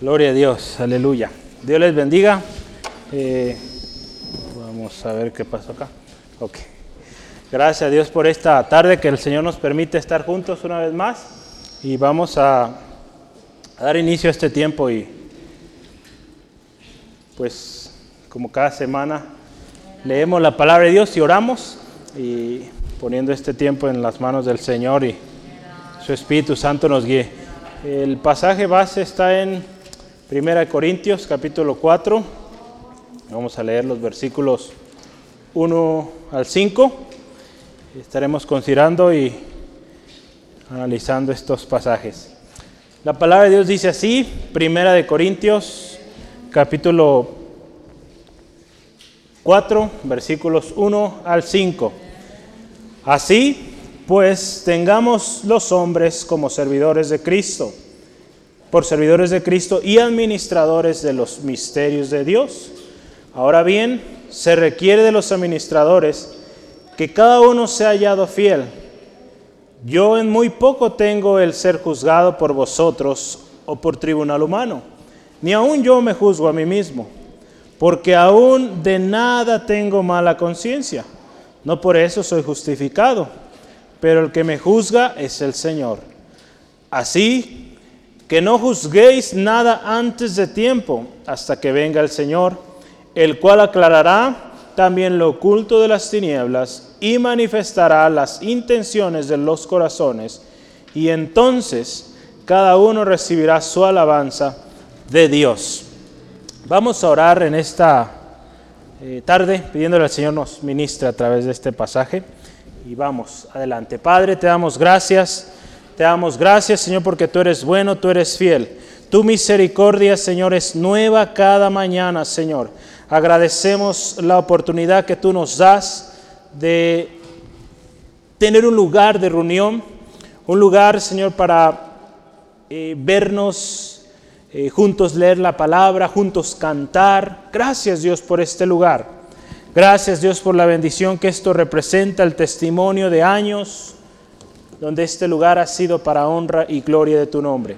Gloria a Dios, aleluya. Dios les bendiga. Eh, vamos a ver qué pasó acá. Ok. Gracias a Dios por esta tarde que el Señor nos permite estar juntos una vez más. Y vamos a, a dar inicio a este tiempo y pues como cada semana leemos la palabra de Dios y oramos y poniendo este tiempo en las manos del Señor y su Espíritu Santo nos guíe. El pasaje base está en 1 Corintios capítulo 4. Vamos a leer los versículos 1 al 5. Estaremos considerando y analizando estos pasajes. La palabra de Dios dice así, 1 de Corintios capítulo 4, versículos 1 al 5. Así, pues, tengamos los hombres como servidores de Cristo por servidores de Cristo y administradores de los misterios de Dios. Ahora bien, se requiere de los administradores que cada uno sea hallado fiel. Yo en muy poco tengo el ser juzgado por vosotros o por tribunal humano, ni aun yo me juzgo a mí mismo, porque aún de nada tengo mala conciencia. No por eso soy justificado, pero el que me juzga es el Señor. Así que no juzguéis nada antes de tiempo, hasta que venga el Señor, el cual aclarará también lo oculto de las tinieblas y manifestará las intenciones de los corazones, y entonces cada uno recibirá su alabanza de Dios. Vamos a orar en esta eh, tarde pidiéndole al Señor nos ministre a través de este pasaje. Y vamos adelante. Padre, te damos gracias te damos gracias, Señor, porque tú eres bueno, tú eres fiel. Tu misericordia, Señor, es nueva cada mañana, Señor. Agradecemos la oportunidad que tú nos das de tener un lugar de reunión, un lugar, Señor, para eh, vernos eh, juntos, leer la palabra, juntos cantar. Gracias, Dios, por este lugar. Gracias, Dios, por la bendición que esto representa, el testimonio de años donde este lugar ha sido para honra y gloria de tu nombre.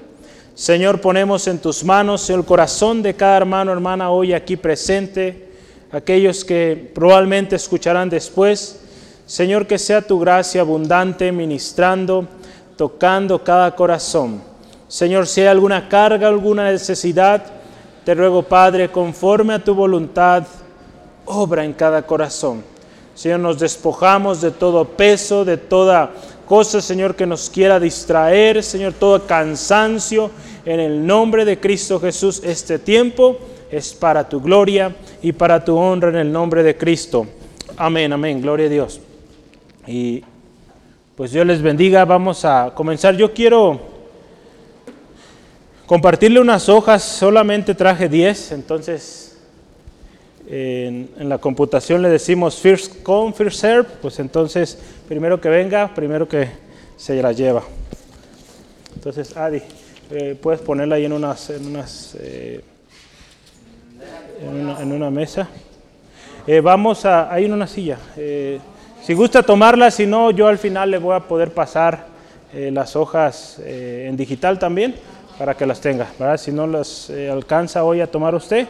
Señor, ponemos en tus manos el corazón de cada hermano, hermana, hoy aquí presente, aquellos que probablemente escucharán después. Señor, que sea tu gracia abundante, ministrando, tocando cada corazón. Señor, si hay alguna carga, alguna necesidad, te ruego, Padre, conforme a tu voluntad, obra en cada corazón. Señor, nos despojamos de todo peso, de toda cosa, Señor, que nos quiera distraer, Señor, todo cansancio. En el nombre de Cristo Jesús, este tiempo es para tu gloria y para tu honra en el nombre de Cristo. Amén, amén, gloria a Dios. Y pues Dios les bendiga, vamos a comenzar. Yo quiero compartirle unas hojas, solamente traje 10, entonces en, la computación le decimos first come, first serve, pues entonces primero que venga, primero que se la lleva. Entonces, Adi, eh, puedes ponerla ahí en unas, en unas, eh, en, una, mesa. Eh, vamos a, ahí en una silla. si gusta tomarla, si no, yo al final le voy a poder pasar las hojas en digital también para que las tenga. Si no las alcanza hoy a tomar usted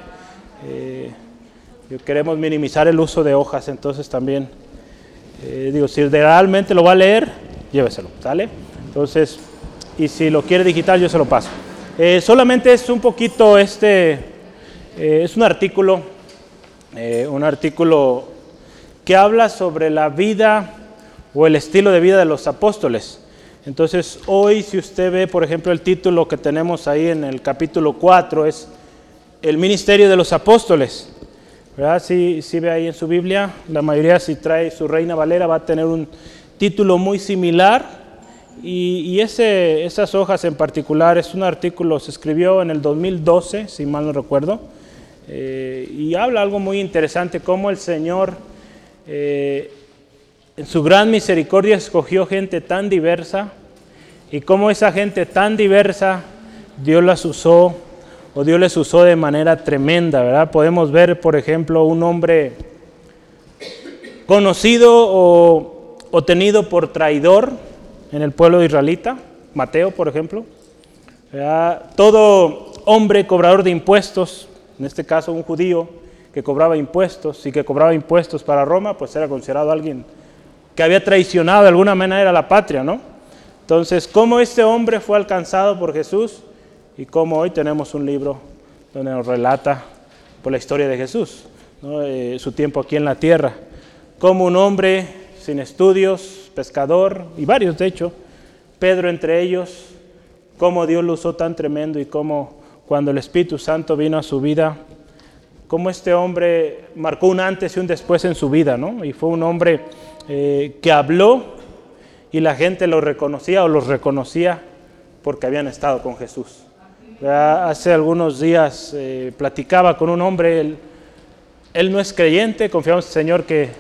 queremos minimizar el uso de hojas, entonces también, eh, digo, si realmente lo va a leer, lléveselo, ¿sale? Entonces, y si lo quiere digital, yo se lo paso. Eh, solamente es un poquito este, eh, es un artículo, un artículo que habla sobre la vida o el estilo de vida de los apóstoles. Entonces, hoy si usted ve, por ejemplo, el título que tenemos ahí en el capítulo 4 es el ministerio de los apóstoles. ¿Verdad? Si, si ve ahí en su Biblia, la mayoría si trae su Reina Valera va a tener un título muy similar. Y, ese, esas hojas en particular es un artículo, se escribió en el 2012, si mal no recuerdo, eh, y habla algo muy interesante, cómo el Señor eh, en su gran misericordia escogió gente tan diversa y cómo esa gente tan diversa Dios las usó o Dios les usó de manera tremenda, ¿verdad? Podemos ver, por ejemplo, un hombre conocido o, tenido por traidor en el pueblo israelita, Mateo, por ejemplo. Todo hombre cobrador de impuestos, en este caso un judío que cobraba impuestos y que cobraba impuestos para Roma, pues era considerado alguien que había traicionado de alguna manera la patria, ¿no? Entonces, ¿cómo este hombre fue alcanzado por Jesús? Y cómo hoy tenemos un libro donde nos relata por la historia de Jesús, eh, su tiempo aquí en la tierra. Como un hombre sin estudios, pescador, y varios de hecho, Pedro entre ellos, cómo Dios lo usó tan tremendo y cómo cuando el Espíritu Santo vino a su vida, cómo este hombre marcó un antes y un después en su vida, ¿no? Y fue un hombre eh, que habló y la gente lo reconocía o los reconocía porque habían estado con Jesús. Hace algunos días eh, platicaba con un hombre, él, no es creyente, confiamos en el Señor que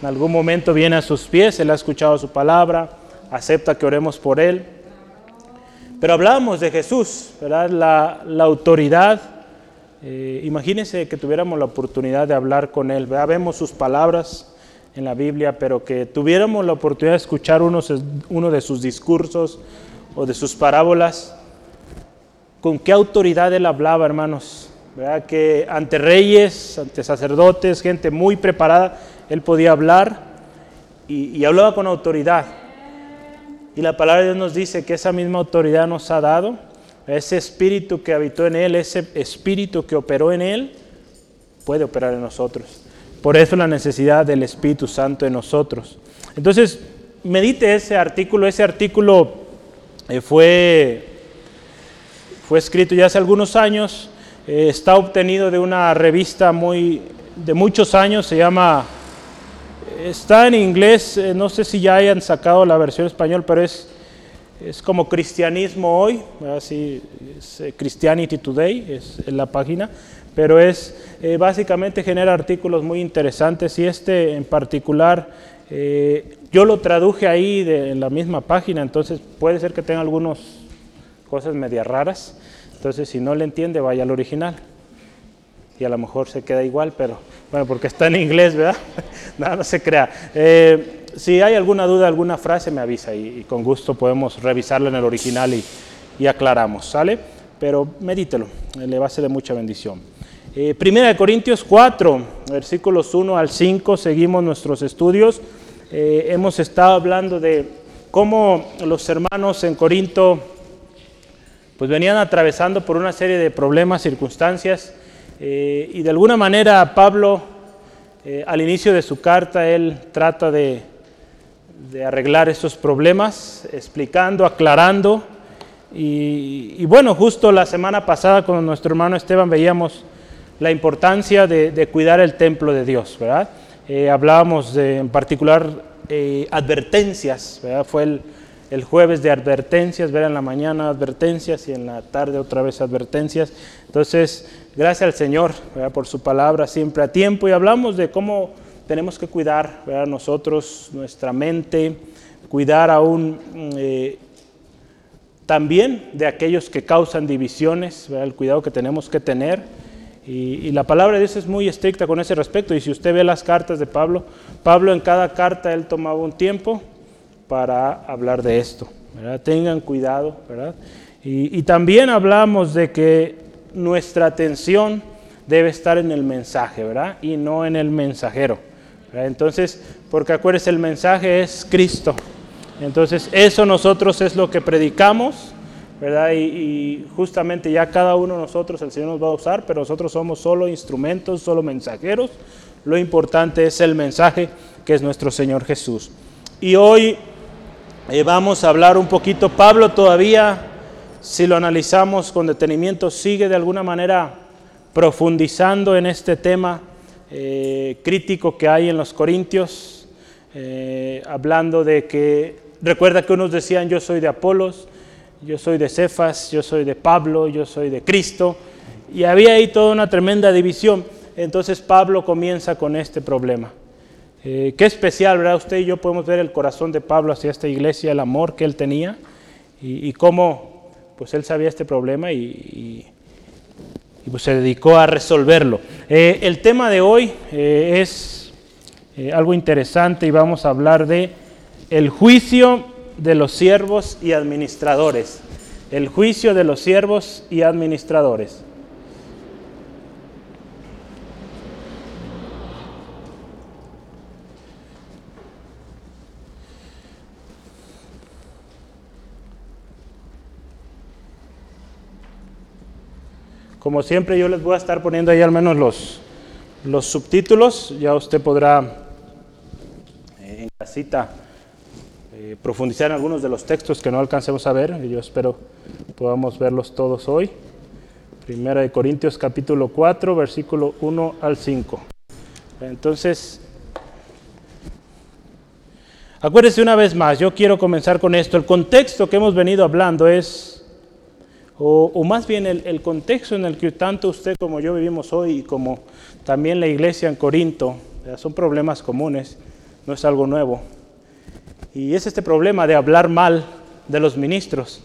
en algún momento viene a sus pies, él ha escuchado su palabra, acepta que oremos por él. Pero hablábamos de Jesús, ¿verdad? La, la autoridad. Eh, imagínense que tuviéramos la oportunidad de hablar con él. Vemos sus palabras en la Biblia, pero que tuviéramos la oportunidad de escuchar uno, uno de sus discursos o de sus parábolas con qué autoridad él hablaba, hermanos. ¿Verdad? Que ante reyes, ante sacerdotes, gente muy preparada, él podía hablar y, hablaba con autoridad. Y la palabra de Dios nos dice que esa misma autoridad nos ha dado, ese espíritu que habitó en él, ese espíritu que operó en él, puede operar en nosotros. Por eso la necesidad del Espíritu Santo en nosotros. Entonces, medite ese artículo. Ese artículo eh, fue fue escrito ya hace algunos años, eh, está obtenido de una revista muy, de muchos años, se llama, está en inglés, eh, no sé si ya hayan sacado la versión español, pero es, es como Cristianismo Hoy, así es eh, Christianity Today, es la página, pero es básicamente genera artículos muy interesantes y este en particular yo lo traduje ahí de, en la misma página, entonces puede ser que tenga algunos cosas medias raras. Entonces, si no le entiende, vaya al original. Y a lo mejor se queda igual, pero bueno, porque está en inglés, ¿verdad? no, no se crea. Eh, si hay alguna duda, alguna frase, me avisa y, con gusto podemos revisarlo en el original y, y, aclaramos, ¿sale? Pero medítelo, le va a ser de mucha bendición. Eh, primera de Corintios 4, versículos 1 al 5, seguimos nuestros estudios. Eh, hemos estado hablando de cómo los hermanos en Corinto pues venían atravesando por una serie de problemas, circunstancias, eh, y de alguna manera Pablo, eh, al inicio de su carta, él trata de, arreglar esos problemas, explicando, aclarando, y, bueno, justo la semana pasada con nuestro hermano Esteban veíamos la importancia de, cuidar el templo de Dios, ¿verdad? Eh, hablábamos de, en particular advertencias, ¿verdad? Fue el, el jueves de advertencias, ver en la mañana advertencias y en la tarde otra vez advertencias. Entonces, gracias al Señor por su palabra siempre a tiempo y hablamos de cómo tenemos que cuidar nosotros nuestra mente, cuidar aún eh, también de aquellos que causan divisiones, el cuidado que tenemos que tener. Y, y, la palabra de Dios es muy estricta con ese respecto. Y si usted ve las cartas de Pablo, Pablo en cada carta él tomaba un tiempo para hablar de esto. Tengan cuidado, ¿verdad? Y, también hablamos de que nuestra atención debe estar en el mensaje, ¿verdad? Y no en el mensajero. Entonces, porque acuérdense, el mensaje es Cristo. Entonces, eso nosotros es lo que predicamos, ¿verdad? Y, y, justamente ya cada uno de nosotros, el Señor nos va a usar, pero nosotros somos solo instrumentos, solo mensajeros. Lo importante es el mensaje que es nuestro Señor Jesús. Y hoy vamos a hablar un poquito. Pablo todavía, si lo analizamos con detenimiento, sigue de alguna manera profundizando en este tema eh, crítico que hay en los Corintios, eh, hablando de que, recuerda que unos decían yo soy de Apolos, yo soy de Cefas, yo soy de Pablo, yo soy de Cristo, y había ahí toda una tremenda división. Entonces Pablo comienza con este problema. Eh, qué especial, ¿verdad? Usted y yo podemos ver el corazón de Pablo hacia esta iglesia, el amor que él tenía y, cómo pues él sabía este problema y, pues se dedicó a resolverlo. Eh, el tema de hoy eh, es algo interesante y vamos a hablar de el juicio de los siervos y administradores. el juicio de los siervos y administradores. Como siempre yo les voy a estar poniendo ahí al menos los, los subtítulos, ya usted podrá eh, en casita eh, profundizar en algunos de los textos que no alcancemos a ver, y yo espero podamos verlos todos hoy. Primera de Corintios capítulo 4, versículo 1 al 5. Entonces, acuérdese una vez más, yo quiero comenzar con esto. El contexto que hemos venido hablando es o, más bien el, contexto en el que tanto usted como yo vivimos hoy y como también la iglesia en Corinto, son problemas comunes, no es algo nuevo. Y es este problema de hablar mal de los ministros.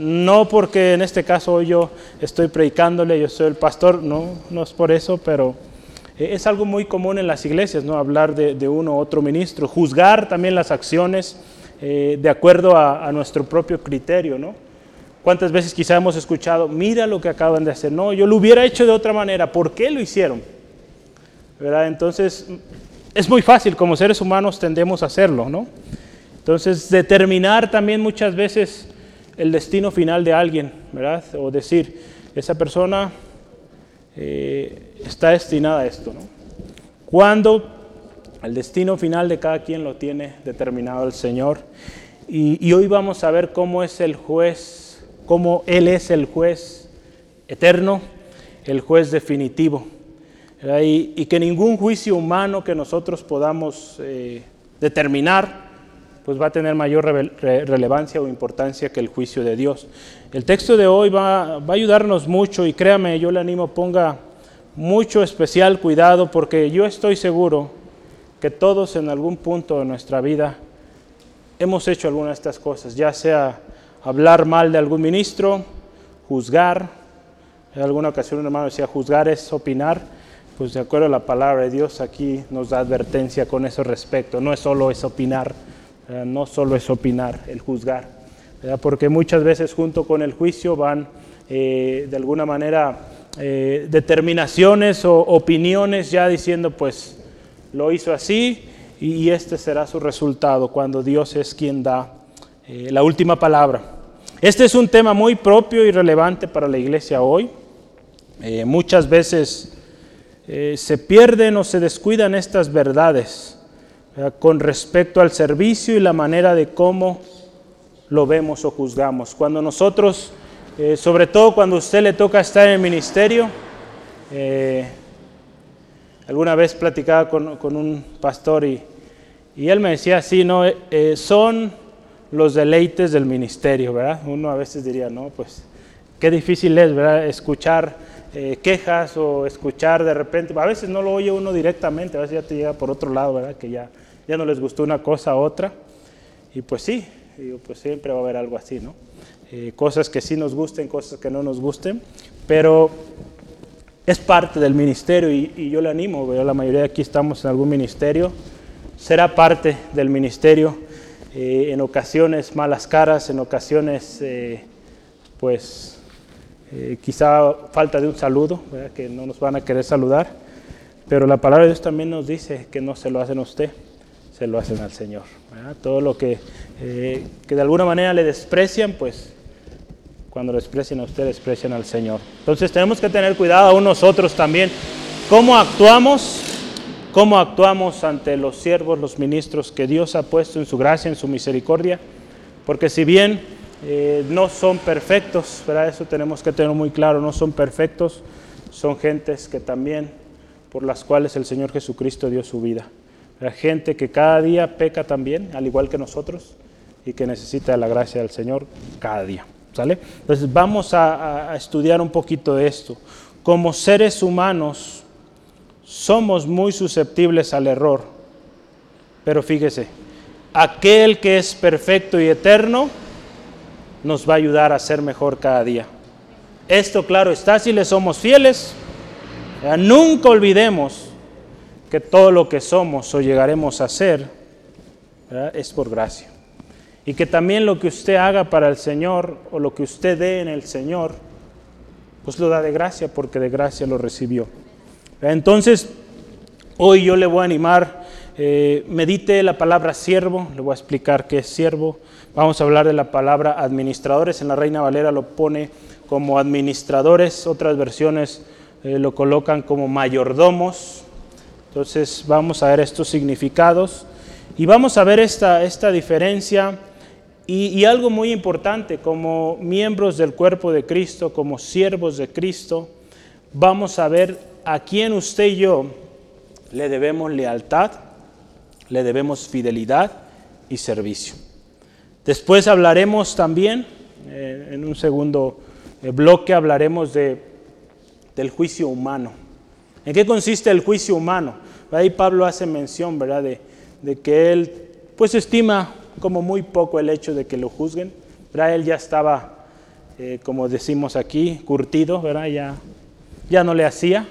no porque en este caso yo estoy predicándole, yo soy el pastor, no, no es por eso, pero eh, es algo muy común en las iglesias, ¿no? hablar de, uno u otro ministro, juzgar también las acciones eh, de acuerdo a, a, nuestro propio criterio. ¿no? ¿Cuántas veces quizá hemos escuchado, mira lo que acaban de hacer? No, yo lo hubiera hecho de otra manera. ¿Por qué lo hicieron? ¿Verdad? Entonces, es muy fácil, como seres humanos tendemos a hacerlo, ¿no? Entonces, determinar también muchas veces el destino final de alguien, ¿verdad? O decir, esa persona eh, está destinada a esto, ¿no? Cuando el destino final de cada quien lo tiene determinado el Señor. y hoy vamos a ver cómo es el juez cómo Él es el juez eterno, el juez definitivo. Y, que ningún juicio humano que nosotros podamos eh, determinar, pues va a tener mayor relevancia o importancia que el juicio de Dios. El texto de hoy va, va a ayudarnos mucho y créame, yo le animo, ponga mucho especial cuidado porque yo estoy seguro que todos en algún punto de nuestra vida hemos hecho alguna de estas cosas, ya sea hablar mal de algún ministro, juzgar. En alguna ocasión un hermano decía, juzgar es opinar. Pues de acuerdo a la palabra de Dios aquí nos da advertencia con ese respecto. No es solo es opinar, no solo es opinar, el juzgar. Porque muchas veces junto con el juicio van eh, de alguna manera eh, determinaciones o opiniones ya diciendo pues lo hizo así y este será su resultado cuando Dios es quien da eh, la última palabra. Este es un tema muy propio y relevante para la iglesia hoy. Eh, muchas veces eh, se pierden o se descuidan estas verdades con respecto al servicio y la manera de cómo lo vemos o juzgamos. Cuando nosotros, sobre todo cuando a usted le toca estar en el ministerio, alguna vez platicaba con, un pastor y, y, él me decía así, ¿no? son los deleites del ministerio, ¿verdad? Uno a veces diría, no, pues qué difícil es, ¿verdad? Escuchar eh, quejas o escuchar de repente, a veces no lo oye uno directamente, a veces ya te llega por otro lado, ¿verdad? Que ya, ya no les gustó una cosa a otra. Y pues sí, pues siempre va a haber algo así, ¿no? Eh, cosas que sí nos gusten, cosas que no nos gusten, pero es parte del ministerio y, yo le animo, ¿verdad? la mayoría de aquí estamos en algún ministerio, será parte del ministerio eh, en ocasiones malas caras, en ocasiones eh, pues eh, quizá falta de un saludo, que no nos van a querer saludar, pero la palabra de Dios también nos dice que no se lo hacen a usted, se lo hacen al Señor. Todo lo que, que de alguna manera le desprecian, pues cuando desprecian a usted, desprecian al Señor. Entonces tenemos que tener cuidado aún nosotros también, cómo actuamos cómo actuamos ante los siervos, los ministros que Dios ha puesto en su gracia, en su misericordia, porque si bien eh, no son perfectos, para eso tenemos que tener muy claro, no son perfectos, son gentes que también, por las cuales el Señor Jesucristo dio su vida. La gente que cada día peca también, al igual que nosotros, y que necesita la gracia del Señor cada día. ¿Sale? Entonces vamos a, a estudiar un poquito de esto. Como seres humanos, somos muy susceptibles al error. Pero fíjese, aquel que es perfecto y eterno nos va a ayudar a ser mejor cada día. Esto claro está si le somos fieles. Nunca olvidemos que todo lo que somos o llegaremos a ser es por gracia. Y que también lo que usted haga para el Señor o lo que usted dé en el Señor, pues lo da de gracia porque de gracia lo recibió. Entonces, hoy yo le voy a animar, eh, medite la palabra siervo, le voy a explicar qué es siervo. Vamos a hablar de la palabra administradores, en la Reina Valera lo pone como administradores, otras versiones eh, lo colocan como mayordomos. Entonces vamos a ver estos significados y vamos a ver esta, esta diferencia y, algo muy importante, como miembros del cuerpo de Cristo, como siervos de Cristo, vamos a ver a quién usted y yo le debemos lealtad, le debemos fidelidad y servicio. Después hablaremos también, eh, en un segundo eh, bloque, hablaremos de, del juicio humano. ¿En qué consiste el juicio humano? Ahí Pablo hace mención, ¿verdad?, de, de que él pues estima como muy poco el hecho de que lo juzguen. ¿verdad? Él ya estaba, eh, como decimos aquí, curtido, ¿verdad? Ya, ya no le hacía.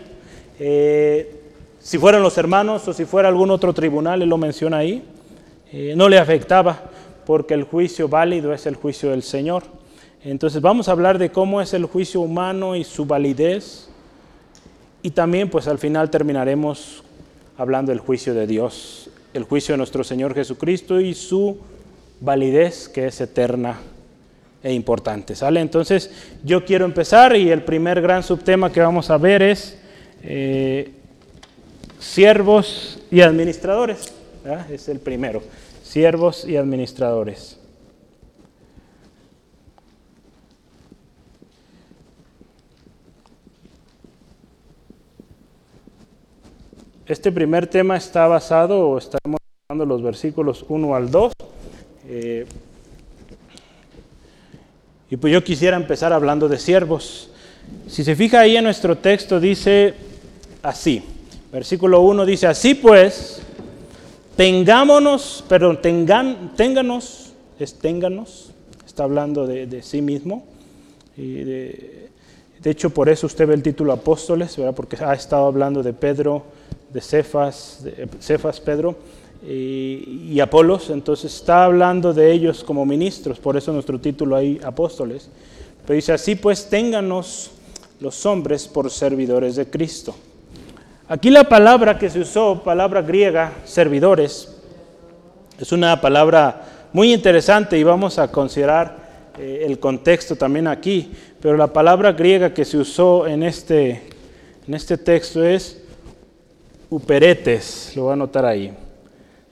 Eh, si fueran los hermanos o si fuera algún otro tribunal, él lo menciona ahí, eh, no le afectaba porque el juicio válido es el juicio del Señor. Entonces vamos a hablar de cómo es el juicio humano y su validez y también pues al final terminaremos hablando del juicio de Dios, el juicio de nuestro Señor Jesucristo y su validez que es eterna e importante. ¿Sale? Entonces yo quiero empezar y el primer gran subtema que vamos a ver es eh, siervos y administradores. Es el primero, siervos y administradores. Este primer tema está basado, o estamos hablando los versículos 1 al 2, eh, y pues yo quisiera empezar hablando de siervos. Si se fija ahí en nuestro texto dice así, versículo 1 dice, así pues, tengámonos, perdón, tengan, ténganos, es ténganos, está hablando de, sí mismo. Y de, hecho, por eso usted ve el título apóstoles, ¿verdad? porque ha estado hablando de Pedro, de Cefas, de Cefas, Pedro y, Apolos, entonces está hablando de ellos como ministros, por eso nuestro título ahí, apóstoles. Pero dice, así pues, ténganos los hombres por servidores de Cristo. Aquí la palabra que se usó, palabra griega, servidores, es una palabra muy interesante y vamos a considerar eh, el contexto también aquí, pero la palabra griega que se usó en este, en este texto es uperetes, lo voy a anotar ahí.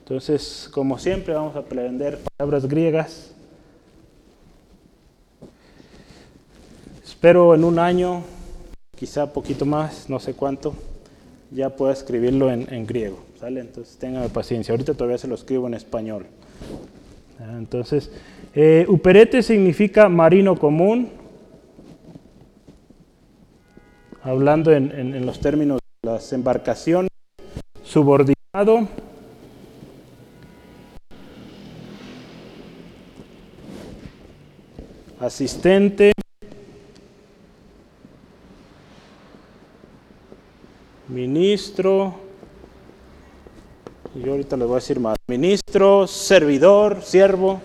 Entonces, como siempre, vamos a aprender palabras griegas. Espero en un año, quizá poquito más, no sé cuánto, ya pueda escribirlo en, griego. ¿sale? Entonces, tengan paciencia. Ahorita todavía se lo escribo en español. Entonces, eh, uperete significa marino común, hablando en, en los términos de las embarcaciones, subordinado asistente, ministro, y ahorita les voy a decir más, ministro, servidor, siervo.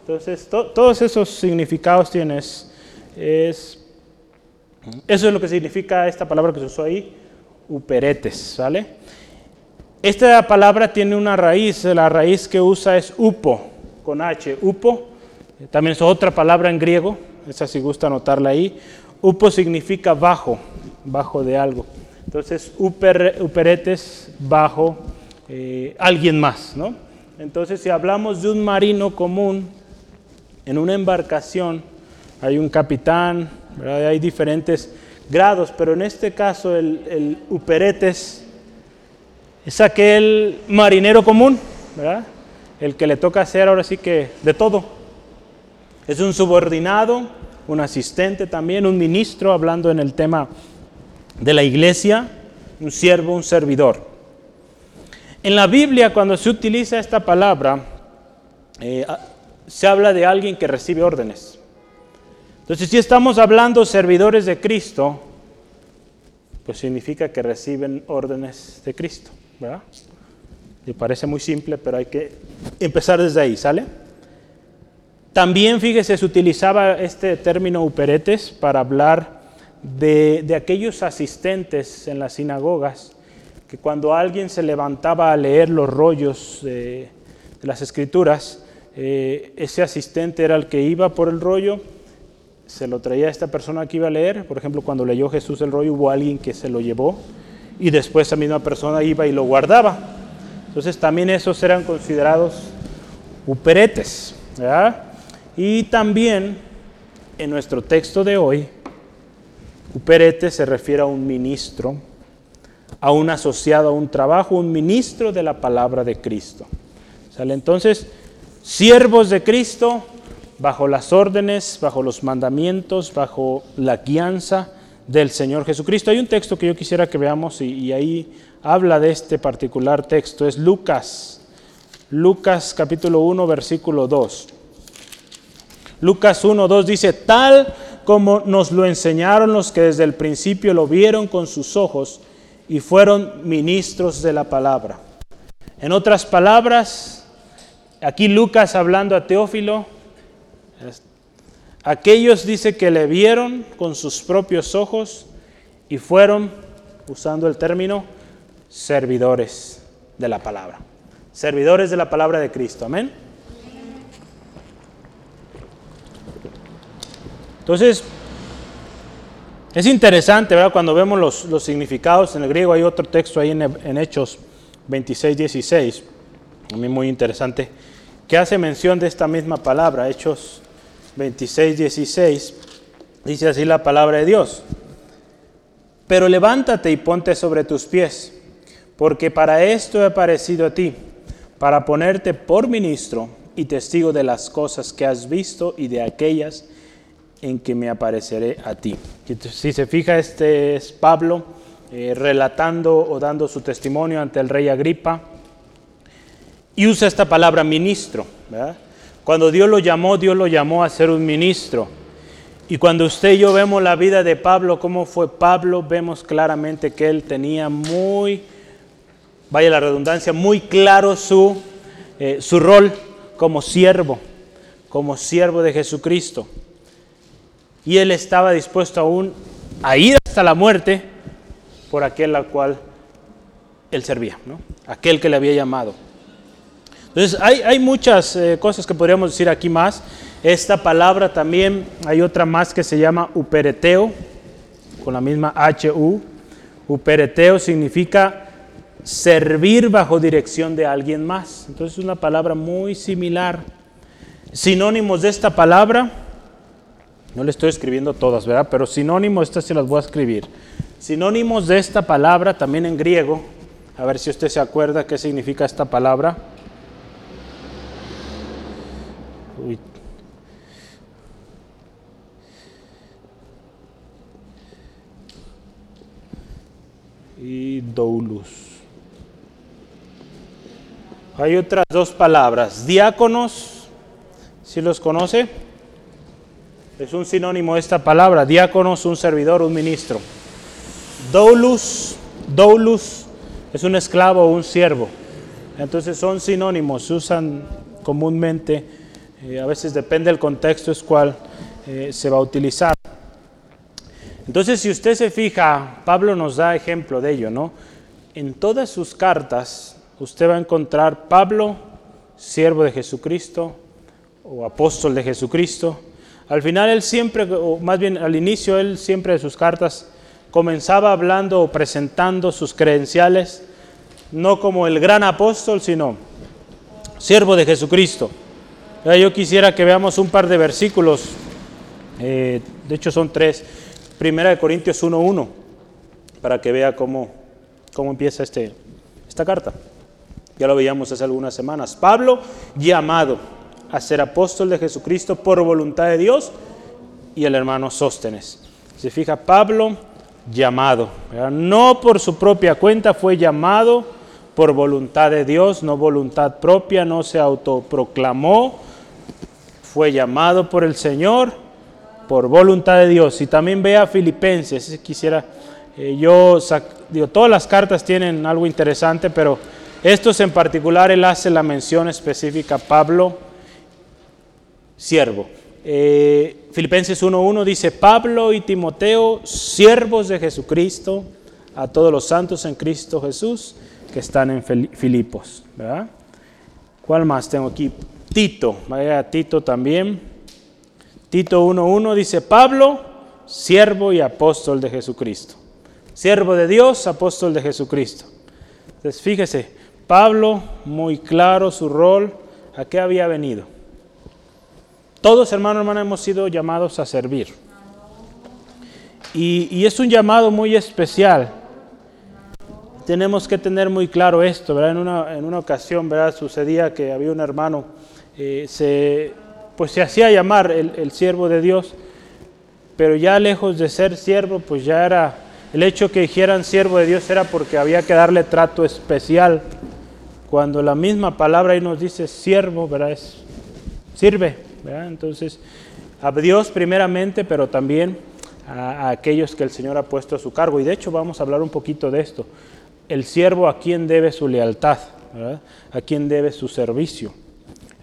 Entonces, todos esos significados tienes. Es, eso es lo que significa esta palabra que se usó ahí, uperetes. Esta palabra tiene una raíz, la raíz que usa es upo, con H, upo, también es otra palabra en griego, esa si gusta anotarla ahí. Upo significa bajo, bajo de algo. Entonces, uper, uperetes, bajo eh, alguien más, ¿no? Entonces, si hablamos de un marino común, en una embarcación hay un capitán, hay diferentes grados, pero en este caso el, el uperetes es aquel marinero común, ¿verdad? El que le toca hacer ahora sí que de todo, es un subordinado, un asistente también, un ministro, hablando en el tema de la iglesia, un siervo, un servidor. En la Biblia, cuando se utiliza esta palabra, eh, se habla de alguien que recibe órdenes. Entonces, si estamos hablando servidores de Cristo, pues significa que reciben órdenes de Cristo, ¿verdad? Me parece muy simple, pero hay que empezar desde ahí, ¿sale? También, fíjese, se utilizaba este término uperetes para hablar de, aquellos asistentes en las sinagogas que cuando alguien se levantaba a leer los rollos de, las escrituras, eh, ese asistente era el que iba por el rollo, se lo traía a esta persona que iba a leer, por ejemplo, cuando leyó Jesús el rollo hubo alguien que se lo llevó y después esa misma persona iba y lo guardaba. Entonces también esos eran considerados uperetes. Y también en nuestro texto de hoy, uperete se refiere a un ministro a un asociado a un trabajo, un ministro de la palabra de Cristo. ¿Sale? Entonces, siervos de Cristo, bajo las órdenes, bajo los mandamientos, bajo la guianza del Señor Jesucristo. Hay un texto que yo quisiera que veamos y, y ahí habla de este particular texto, es Lucas, Lucas capítulo 1, versículo 2. Lucas 1, 2 dice, tal como nos lo enseñaron los que desde el principio lo vieron con sus ojos, y fueron ministros de la palabra. En otras palabras, aquí Lucas hablando a Teófilo, aquellos dice que le vieron con sus propios ojos y fueron, usando el término, servidores de la palabra. Servidores de la palabra de Cristo. Amén. Entonces, es interesante, ¿verdad? Cuando vemos los, significados en el griego, hay otro texto ahí en, Hechos 26, 16, a mí muy interesante, que hace mención de esta misma palabra, Hechos 26, 16, dice así la palabra de Dios. Pero levántate y ponte sobre tus pies, porque para esto he aparecido a ti, para ponerte por ministro y testigo de las cosas que has visto y de aquellas en que me apareceré a ti. Si se fija, este es Pablo eh, relatando o dando su testimonio ante el rey Agripa y usa esta palabra ministro. Cuando Dios lo llamó, Dios lo llamó a ser un ministro. Y cuando usted y yo vemos la vida de Pablo, cómo fue Pablo, vemos claramente que él tenía muy, vaya la redundancia, muy claro su, eh, su rol como siervo, como siervo de Jesucristo y él estaba dispuesto aún a ir hasta la muerte por aquel al cual él servía, ¿no? aquel que le había llamado. Entonces hay, muchas eh, cosas que podríamos decir aquí más. Esta palabra también hay otra más que se llama upereteo, con la misma HU. Upereteo significa servir bajo dirección de alguien más. Entonces es una palabra muy similar. Sinónimos de esta palabra, no le estoy escribiendo todas, ¿verdad? Pero sinónimos, estas se las voy a escribir. Sinónimos de esta palabra también en griego. A ver si usted se acuerda qué significa esta palabra. Uy. Y doulus. Hay otras dos palabras. Diáconos, si los conoce? Es un sinónimo esta palabra. Diáconos, un servidor, un ministro. Doulus, doulus es un esclavo o un siervo. Entonces son sinónimos, se usan comúnmente, eh, a veces depende del contexto es cual eh, se va a utilizar. Entonces si usted se fija, Pablo nos da ejemplo de ello, ¿no? En todas sus cartas usted va a encontrar Pablo, siervo de Jesucristo o apóstol de Jesucristo, al final él siempre, o más bien al inicio, él siempre de sus cartas comenzaba hablando o presentando sus credenciales, no como el gran apóstol, sino siervo de Jesucristo. Yo quisiera que veamos un par de versículos, eh, de hecho son tres, Primera de Corintios 1.1, para que vea cómo, cómo empieza este, esta carta. Ya lo veíamos hace algunas semanas. Pablo, llamado a ser apóstol de Jesucristo por voluntad de Dios y el hermano Sóstenes. Se fija, Pablo llamado, no por su propia cuenta, fue llamado por voluntad de Dios, no voluntad propia, no se autoproclamó, fue llamado por el Señor por voluntad de Dios. Y también vea Filipenses, quisiera, eh, yo digo, todas las cartas tienen algo interesante, pero estos en particular él hace la mención específica, Pablo, siervo. Eh, Filipenses 1.1 dice, Pablo y Timoteo, siervos de Jesucristo, a todos los santos en Cristo Jesús que están en Filipos. ¿Cuál más tengo aquí? Tito, vaya Tito también. Tito 1.1 dice, Pablo, siervo y apóstol de Jesucristo. Siervo de Dios, apóstol de Jesucristo. Entonces fíjese, Pablo, muy claro su rol, ¿a qué había venido? Todos, hermanos, hermanas, hemos sido llamados a servir. Y, y, es un llamado muy especial. Tenemos que tener muy claro esto, ¿verdad? En una, en una ocasión, ¿verdad? Sucedía que había un hermano, eh, se, pues se hacía llamar el, el siervo de Dios, pero ya lejos de ser siervo, pues ya era, el hecho que dijeran siervo de Dios era porque había que darle trato especial cuando la misma palabra ahí nos dice siervo, ¿verdad? Es, sirve, Entonces, a Dios primeramente, pero también a, aquellos que el Señor ha puesto a su cargo. Y de hecho vamos a hablar un poquito de esto. El siervo a quien debe su lealtad, a quien debe su servicio.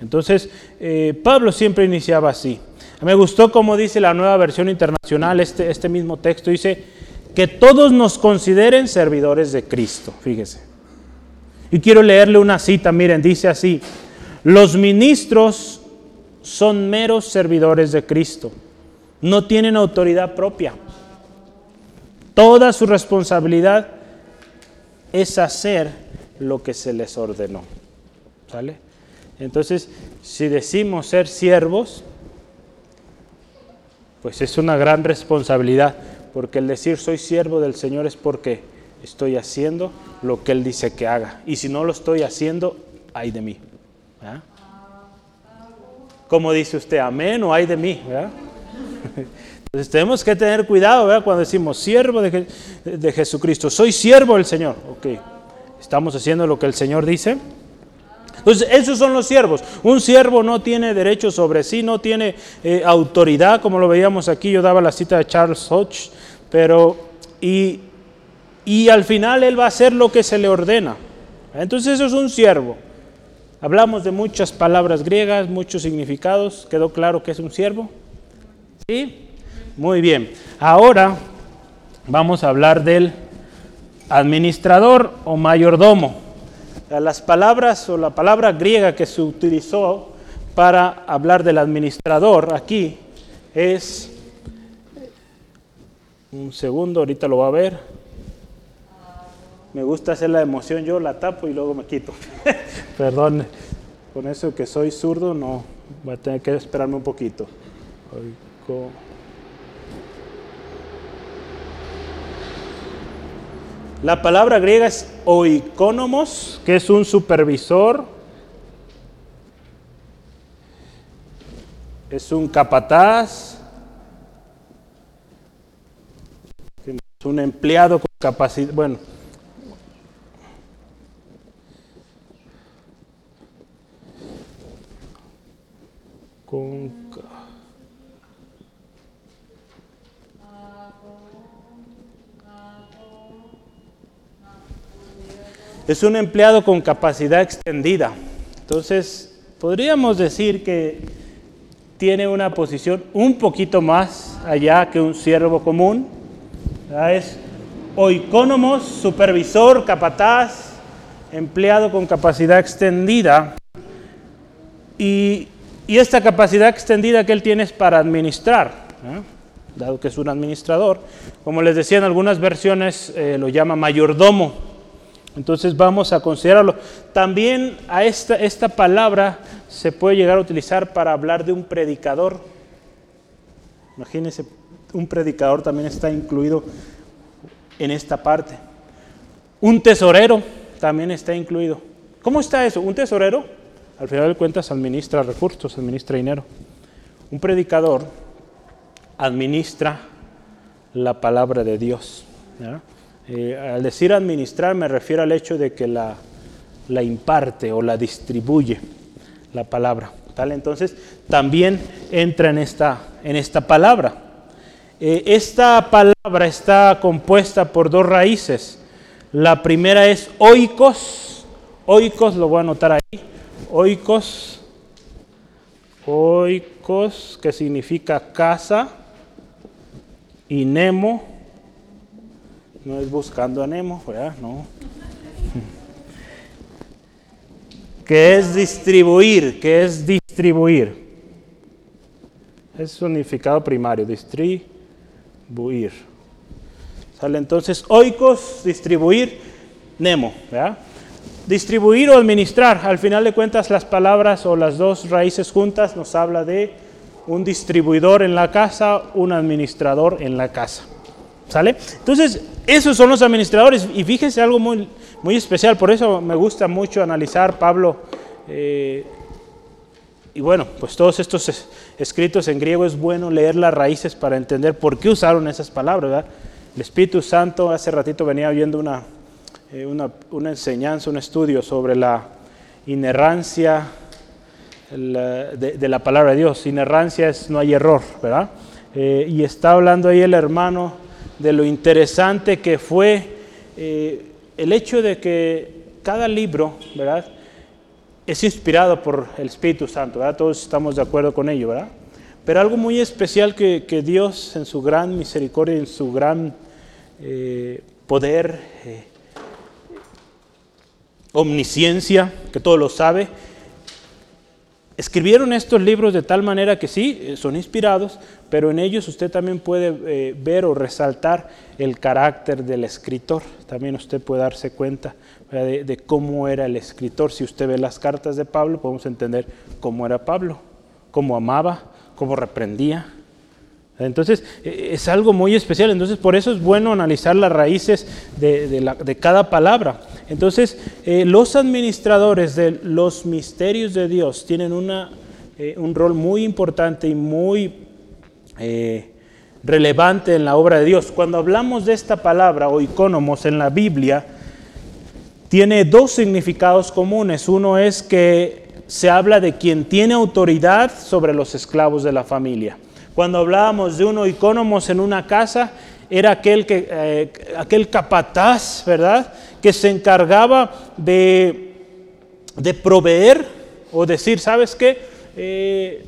Entonces, eh, Pablo siempre iniciaba así. Me gustó como dice la nueva versión internacional, este, este mismo texto dice, que todos nos consideren servidores de Cristo, fíjese. Y quiero leerle una cita, miren, dice así, los ministros son meros servidores de Cristo, no tienen autoridad propia. Toda su responsabilidad es hacer lo que se les ordenó. Entonces, si decimos ser siervos, pues es una gran responsabilidad, porque el decir soy siervo del Señor es porque estoy haciendo lo que Él dice que haga. Y si no lo estoy haciendo, hay de mí. Como dice usted, amén o hay de mí. ¿verdad? Entonces tenemos que tener cuidado ¿verdad? cuando decimos siervo de, de, Jesucristo. Soy siervo del Señor. Ok, estamos haciendo lo que el Señor dice. Entonces, esos son los siervos. Un siervo no tiene derecho sobre sí, no tiene eh, autoridad, como lo veíamos aquí. Yo daba la cita de Charles Hodge, pero y y al final él va a hacer lo que se le ordena. Entonces eso es un siervo. Hablamos de muchas palabras griegas, muchos significados. ¿Quedó claro que es un siervo? ¿Sí? Muy bien. Ahora vamos a hablar del administrador o mayordomo. Las palabras o la palabra griega que se utilizó para hablar del administrador aquí es, un segundo, ahorita lo va a ver, me gusta hacer la emoción, yo la tapo y luego me quito. Perdón, con eso que soy zurdo, no, voy a tener que esperarme un poquito. La palabra griega es oikonomos, que es un supervisor, es un capataz, es un empleado con capacidad, bueno, Es un empleado con capacidad extendida. Entonces, podríamos decir que tiene una posición un poquito más allá que un siervo común. Es oicónomos, supervisor, capataz, empleado con capacidad extendida. Y y esta capacidad extendida que él tiene es para administrar, dado que es un administrador. Como les decía en algunas versiones, eh, lo llama mayordomo. Entonces vamos a considerarlo. También a esta, esta palabra se puede llegar a utilizar para hablar de un predicador. Imagínense, un predicador también está incluido en esta parte. Un tesorero también está incluido. ¿Cómo está eso? Un tesorero al final de cuentas administra recursos, administra dinero. Un predicador administra la palabra de Dios. Eh, al decir administrar me refiero al hecho de que la, imparte o la distribuye la palabra. ¿tal? Entonces también entra en esta, en esta palabra. Eh, esta palabra está compuesta por dos raíces. La primera es oikos. Oikos lo voy a anotar ahí oikos, oikos, que significa casa, y nemo, no es buscando a Nemo, ¿verdad? No. que es distribuir, que es distribuir. Es significado primario, distribuir. Sale entonces oikos, distribuir, nemo, ¿verdad? Distribuir o administrar, al final de cuentas las palabras o las dos raíces juntas nos habla de un distribuidor en la casa, un administrador en la casa. ¿Sale? Entonces, esos son los administradores. Y fíjese algo muy, muy especial, por eso me gusta mucho analizar Pablo. Eh, y bueno, pues todos estos escritos en griego es bueno leer las raíces para entender por qué usaron esas palabras. ¿verdad? El Espíritu Santo, hace ratito venía oyendo una, eh, una, enseñanza, un estudio sobre la inerrancia de, la palabra de Dios. Inerrancia es no hay error, ¿verdad? Eh, y está hablando ahí el hermano de lo interesante que fue eh, el hecho de que cada libro, ¿verdad? Es inspirado por el Espíritu Santo, ¿verdad? Todos estamos de acuerdo con ello, ¿verdad? Pero algo muy especial que, que Dios en su gran misericordia, en su gran poder, omnisciencia, que todo lo sabe, escribieron estos libros de tal manera que sí, eh, son inspirados, pero en ellos usted también puede eh, ver o resaltar el carácter del escritor. También usted puede darse cuenta de, de, cómo era el escritor. Si usted ve las cartas de Pablo, podemos entender cómo era Pablo, cómo amaba, cómo reprendía, entonces e, es algo muy especial, entonces por eso es bueno analizar las raíces de, cada palabra. Entonces eh, los administradores de los misterios de Dios tienen una, eh, un rol muy importante y muy eh, relevante en la obra de Dios. Cuando hablamos de esta palabra o icónomos en la Biblia, tiene dos significados comunes. Uno es que se habla de quien tiene autoridad sobre los esclavos de la familia. Cuando hablábamos de uno icónomos en una casa, era aquel, que, eh, aquel capataz, ¿verdad? Que se encargaba de, de proveer o decir, ¿sabes qué? Eh,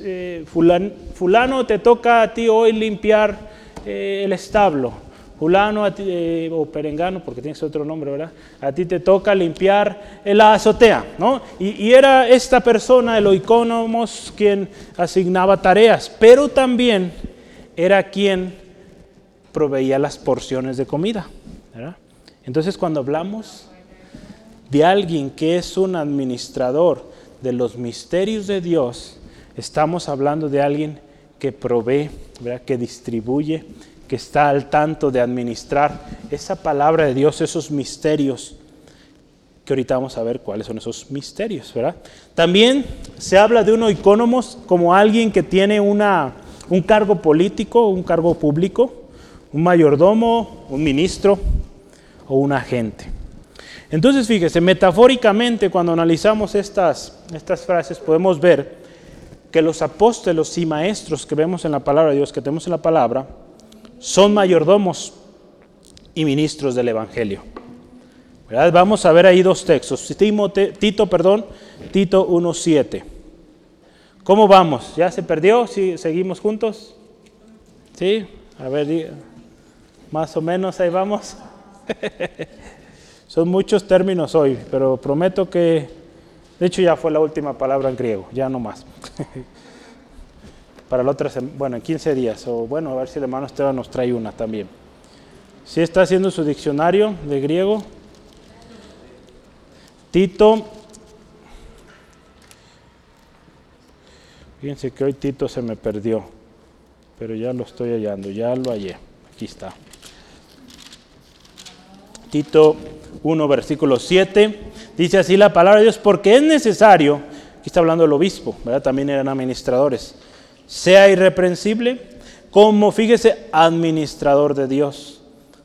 eh, fulano, fulano, te toca a ti hoy limpiar el establo Fulano eh, o Perengano, porque tienes otro nombre, ¿verdad? A ti te toca limpiar la azotea, ¿no? Y, era esta persona, el oicónomos, quien asignaba tareas, pero también era quien proveía las porciones de comida, ¿verdad? Entonces cuando hablamos de alguien que es un administrador de los misterios de Dios, estamos hablando de alguien que provee, ¿verdad? que distribuye, que está al tanto de administrar esa palabra de Dios, esos misterios, que ahorita vamos a ver cuáles son esos misterios, ¿verdad? También se habla de un oicónomos como alguien que tiene una, un cargo político, un cargo público, un mayordomo, un ministro o un agente. Entonces, fíjese, metafóricamente cuando analizamos estas, estas frases podemos ver que los apóstolos y maestros que vemos en la palabra de Dios, que tenemos en la palabra, son mayordomos y ministros del Evangelio. Vamos a ver ahí dos textos. Tito, perdón, Tito 1.7. ¿Cómo vamos? ¿Ya se perdió? ¿Sí, ¿Seguimos juntos? ¿Sí? A ver, más o menos ahí vamos. Son muchos términos hoy, pero prometo que, de hecho ya fue la última palabra en griego, ya no más. para la otra bueno, en 15 días, o bueno, a ver si el hermano Esteban nos trae una también. Si está haciendo su diccionario de griego, Tito, fíjense que hoy Tito se me perdió, pero ya lo estoy hallando, ya lo hallé, aquí está. Tito 1, versículo 7, dice así la palabra de Dios, porque es necesario, aquí está hablando el obispo, ¿verdad? También eran administradores sea irreprensible, como, fíjese, administrador de Dios,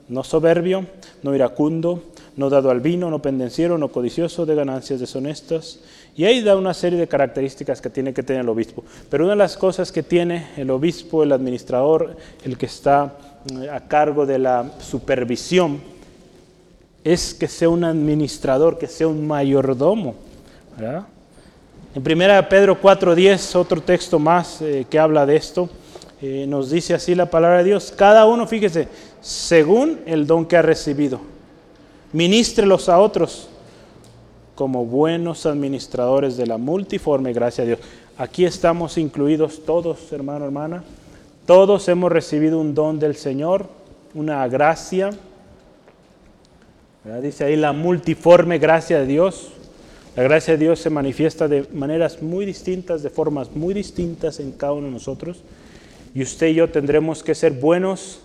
no soberbio, no iracundo, no dado al vino, no pendenciero, no codicioso de ganancias deshonestas. Y ahí da una serie de características que tiene que tener el obispo. Pero una de las cosas que tiene el obispo, el administrador, el que está eh, a cargo de la supervisión, es que sea un administrador, que sea un mayordomo. En 1 Pedro 4.10, otro texto más eh, que habla de esto, eh, nos dice así la palabra de Dios. Cada uno, fíjese, según el don que ha recibido, ministrelos a otros como buenos administradores de la multiforme gracia de Dios. Aquí estamos incluidos todos, hermano, hermana. Todos hemos recibido un don del Señor, una gracia. Dice ahí la multiforme gracia de Dios. La gracia de Dios se manifiesta de maneras muy distintas, de formas muy distintas en cada uno de nosotros. Y usted y yo tendremos que ser buenos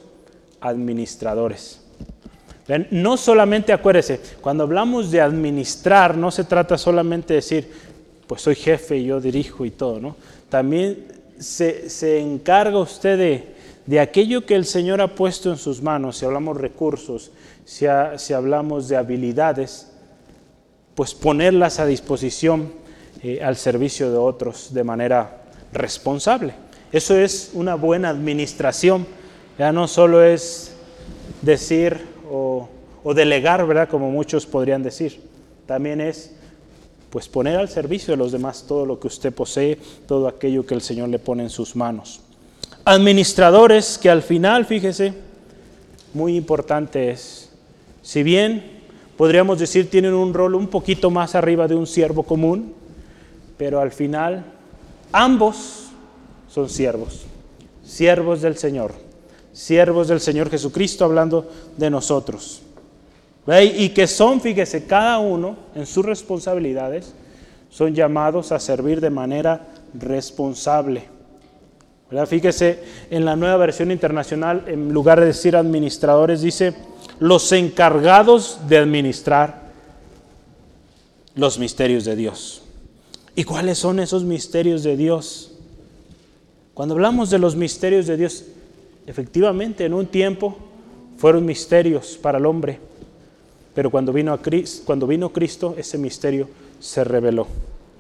administradores. No solamente acuérdese, cuando hablamos de administrar, no se trata solamente de decir, pues soy jefe y yo dirijo y todo, ¿no? También se, encarga usted de, de, aquello que el Señor ha puesto en sus manos, si hablamos recursos, si, si hablamos de habilidades, pues ponerlas a disposición eh, al servicio de otros de manera responsable. Eso es una buena administración. Ya no solo es decir o, delegar, ¿verdad? Como muchos podrían decir. También es pues poner al servicio de los demás todo lo que usted posee, todo aquello que el Señor le pone en sus manos. Administradores que al final, fíjese, muy importante es, si bien podríamos decir, tienen un rol un poquito más arriba de un siervo común, pero al final ambos son siervos, siervos del Señor, siervos del Señor Jesucristo hablando de nosotros. Y que son, fíjese, cada uno en sus responsabilidades, son llamados a servir de manera responsable. Fíjese, en la nueva versión internacional, en lugar de decir administradores, dice los encargados de administrar los misterios de Dios. ¿Y cuáles son esos misterios de Dios? Cuando hablamos de los misterios de Dios, efectivamente en un tiempo fueron misterios para el hombre, pero cuando vino, a Cristo, cuando vino Cristo ese misterio se reveló.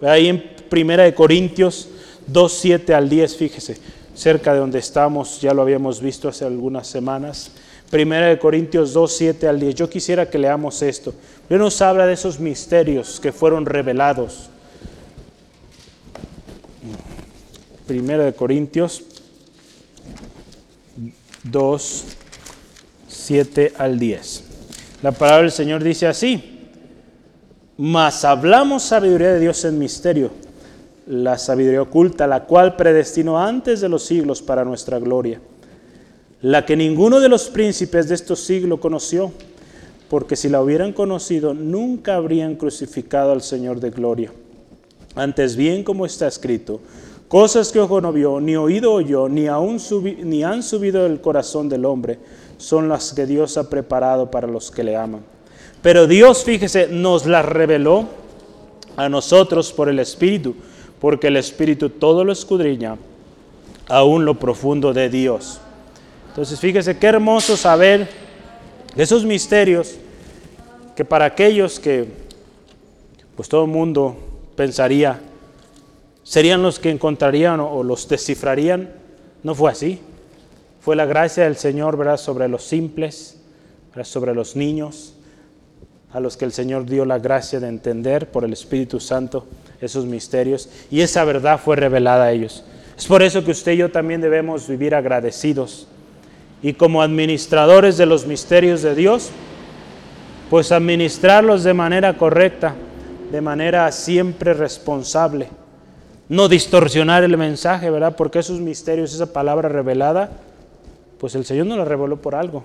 Ahí en Primera de Corintios 2, 7 al 10, fíjese, cerca de donde estamos, ya lo habíamos visto hace algunas semanas. Primera de Corintios 2, 7 al 10. Yo quisiera que leamos esto. Dios nos habla de esos misterios que fueron revelados. Primera de Corintios 2, 7 al 10. La palabra del Señor dice así, mas hablamos sabiduría de Dios en misterio, la sabiduría oculta, la cual predestinó antes de los siglos para nuestra gloria la que ninguno de los príncipes de estos siglos conoció, porque si la hubieran conocido, nunca habrían crucificado al Señor de gloria. Antes bien, como está escrito, cosas que ojo no vio, ni oído oyó, ni, aún ni han subido el corazón del hombre, son las que Dios ha preparado para los que le aman. Pero Dios, fíjese, nos las reveló a nosotros por el Espíritu, porque el Espíritu todo lo escudriña, aún lo profundo de Dios. Entonces fíjese qué hermoso saber esos misterios que para aquellos que pues todo el mundo pensaría serían los que encontrarían o, los descifrarían, no fue así. Fue la gracia del Señor ¿verdad? sobre los simples, sobre los niños, a los que el Señor dio la gracia de entender por el Espíritu Santo esos misterios y esa verdad fue revelada a ellos. Es por eso que usted y yo también debemos vivir agradecidos y como administradores de los misterios de Dios, pues administrarlos de manera correcta, de manera siempre responsable. No distorsionar el mensaje, ¿verdad? Porque esos misterios, esa palabra revelada, pues el Señor no la reveló por algo.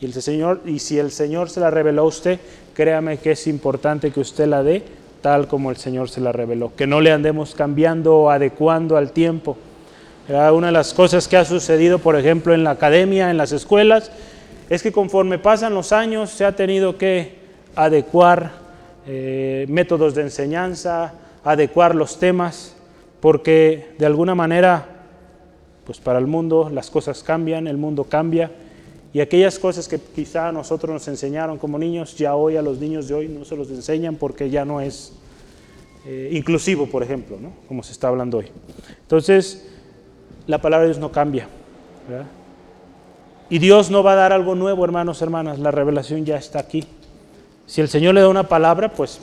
Y, el Señor, y si el Señor se la reveló a usted, créame que es importante que usted la dé tal como el Señor se la reveló. Que no le andemos cambiando o adecuando al tiempo una de las cosas que ha sucedido, por ejemplo, en la academia, en las escuelas, es que conforme pasan los años se ha tenido que adecuar eh, métodos de enseñanza, adecuar los temas, porque de alguna manera, pues para el mundo las cosas cambian, el mundo cambia, y aquellas cosas que quizá a nosotros nos enseñaron como niños, ya hoy a los niños de hoy no se los enseñan porque ya no es eh, inclusivo, por ejemplo, ¿no? como se está hablando hoy. Entonces, la palabra de Dios no cambia. Y Dios no va a dar algo nuevo, hermanos, hermanas. La revelación ya está aquí. Si el Señor le da una palabra, pues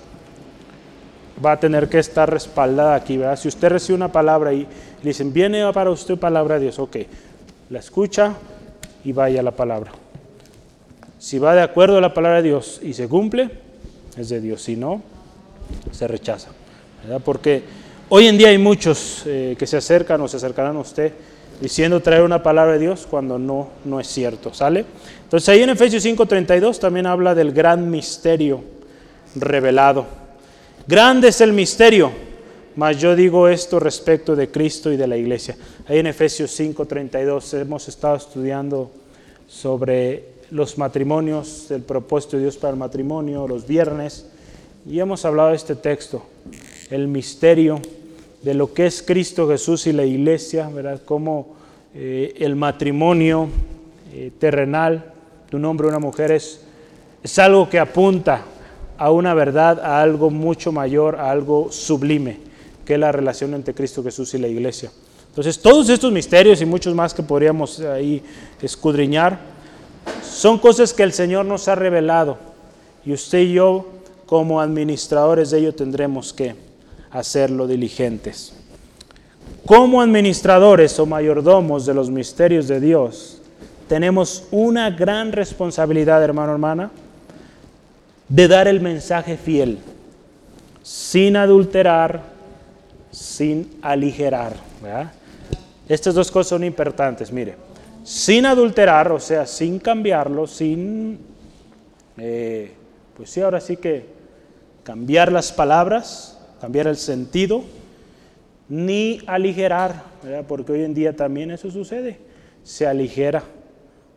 va a tener que estar respaldada aquí, ¿verdad? Si usted recibe una palabra y le dicen, viene para usted palabra de Dios, ok, la escucha y vaya la palabra. Si va de acuerdo a la palabra de Dios y se cumple, es de Dios, si no, se rechaza. Porque hoy en día hay muchos eh, que se acercan o se acercarán a usted diciendo traer una palabra de Dios cuando no, no es cierto, ¿sale? Entonces ahí en Efesios 5:32 también habla del gran misterio revelado. Grande es el misterio, mas yo digo esto respecto de Cristo y de la iglesia. Ahí en Efesios 5:32 hemos estado estudiando sobre los matrimonios, el propósito de Dios para el matrimonio, los viernes, y hemos hablado de este texto, el misterio de lo que es Cristo Jesús y la iglesia, ¿verdad? Cómo eh, el matrimonio eh, terrenal de un hombre o una mujer es, es algo que apunta a una verdad, a algo mucho mayor, a algo sublime, que es la relación entre Cristo Jesús y la iglesia. Entonces, todos estos misterios y muchos más que podríamos ahí escudriñar, son cosas que el Señor nos ha revelado y usted y yo, como administradores de ello, tendremos que hacerlo diligentes. Como administradores o mayordomos de los misterios de Dios, tenemos una gran responsabilidad, hermano, hermana, de dar el mensaje fiel, sin adulterar, sin aligerar. Estas dos cosas son importantes, mire, sin adulterar, o sea, sin cambiarlo, sin, eh, pues sí, ahora sí que cambiar las palabras, cambiar el sentido, ni aligerar, porque hoy en día también eso sucede, se aligera.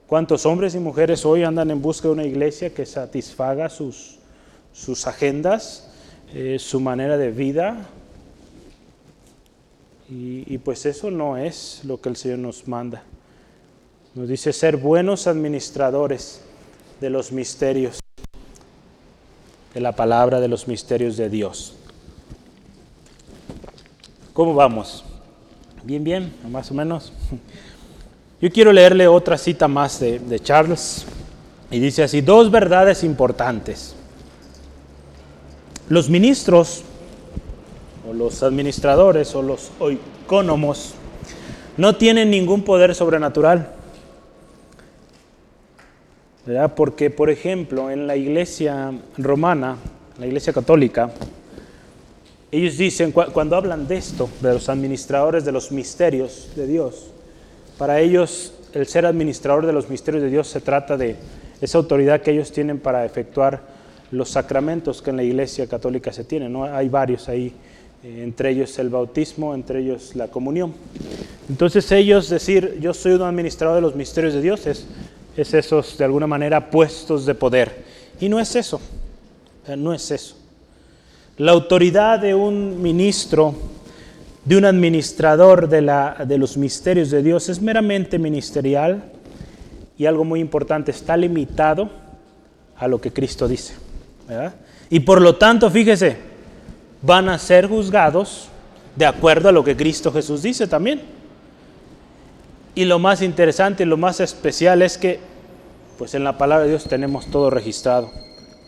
¿Cuántos hombres y mujeres hoy andan en busca de una iglesia que satisfaga sus, sus agendas, eh, su manera de vida? Y, pues eso no es lo que el Señor nos manda. Nos dice ser buenos administradores de los misterios, de la palabra de los misterios de Dios. ¿Cómo vamos? Bien, bien, más o menos. Yo quiero leerle otra cita más de, Charles y dice así, dos verdades importantes. Los ministros los administradores o los oicónomos no tienen ningún poder sobrenatural. ¿verdad? Porque, por ejemplo, en la iglesia romana, la iglesia católica, ellos dicen, cuando hablan de esto, de los administradores de los misterios de Dios, para ellos, el ser administrador de los misterios de Dios se trata de esa autoridad que ellos tienen para efectuar los sacramentos que en la Iglesia Católica se tienen. ¿no? Hay varios ahí, entre ellos el bautismo, entre ellos la comunión. Entonces ellos decir, yo soy un administrador de los misterios de Dios, es, es esos de alguna manera puestos de poder. Y no es eso, no es eso. La autoridad de un ministro de un administrador de, la, de los misterios de Dios es meramente ministerial y algo muy importante, está limitado a lo que Cristo dice. Y por lo tanto, fíjese, van a ser juzgados de acuerdo a lo que Cristo Jesús dice también. Y lo más interesante y lo más especial es que, pues en la palabra de Dios tenemos todo registrado.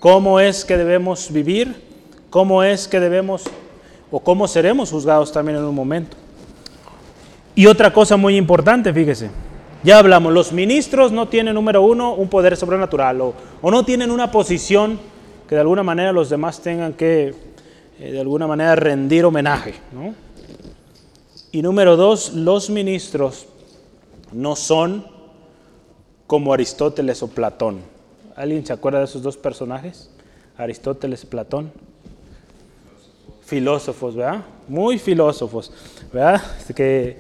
¿Cómo es que debemos vivir? ¿Cómo es que debemos o cómo seremos juzgados también en un momento. Y otra cosa muy importante, fíjese, ya hablamos, los ministros no tienen, número uno, un poder sobrenatural o, no tienen una posición que de alguna manera los demás tengan que, eh, de alguna manera, rendir homenaje. Y número dos, los ministros no son como Aristóteles o Platón. ¿Alguien se acuerda de esos dos personajes? Aristóteles Platón filósofos, ¿verdad? Muy filósofos, ¿verdad? Que,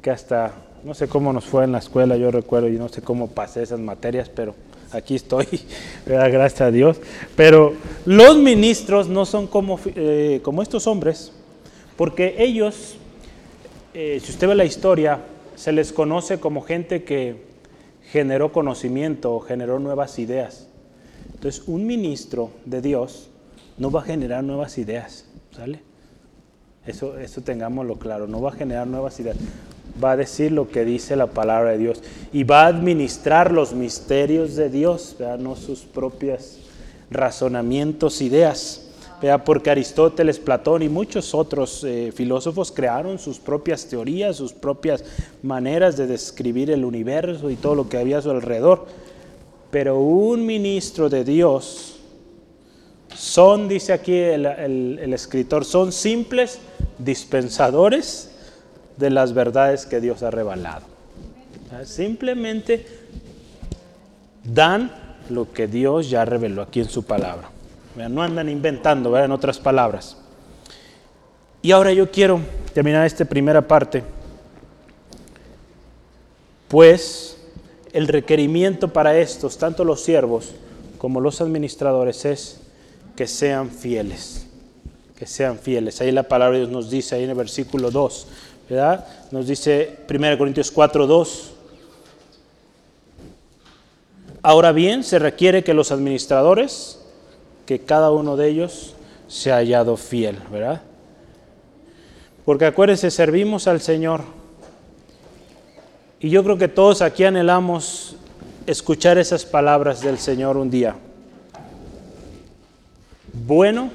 que hasta, no sé cómo nos fue en la escuela, yo recuerdo, y no sé cómo pasé esas materias, pero aquí estoy. Gracias a Dios. Pero los ministros no son como, eh, como estos hombres, porque ellos, eh, si usted ve la historia, se les conoce como gente que generó conocimiento, generó nuevas ideas. Entonces, un ministro de Dios no va a generar nuevas ideas. ¿Sale? Eso, eso tengámoslo claro, no va a generar nuevas ideas, va a decir lo que dice la palabra de Dios y va a administrar los misterios de Dios, no sus propios razonamientos, ideas. porque Aristóteles, Platón y muchos otros eh, filósofos crearon sus propias teorías, sus propias maneras de describir el universo y todo lo que había a su alrededor. Pero un ministro de Dios son, dice aquí el escritor, son simples dispensadores de las verdades que Dios ha revelado. Simplemente dan lo que Dios ya reveló aquí en su palabra. No andan inventando, en otras palabras. Y ahora yo quiero terminar esta primera parte. Pues el requerimiento para estos, tanto los siervos como los administradores, es que sean fieles. Que sean fieles. Ahí la palabra de Dios nos dice, ahí en el versículo 2, Nos dice 1 Corintios 4, 2. Ahora bien, se requiere que los administradores que cada uno de ellos se ha hallado fiel, ¿verdad? Porque acuérdense, servimos al Señor. Y yo creo que todos aquí anhelamos escuchar esas palabras del Señor un día. Bueno,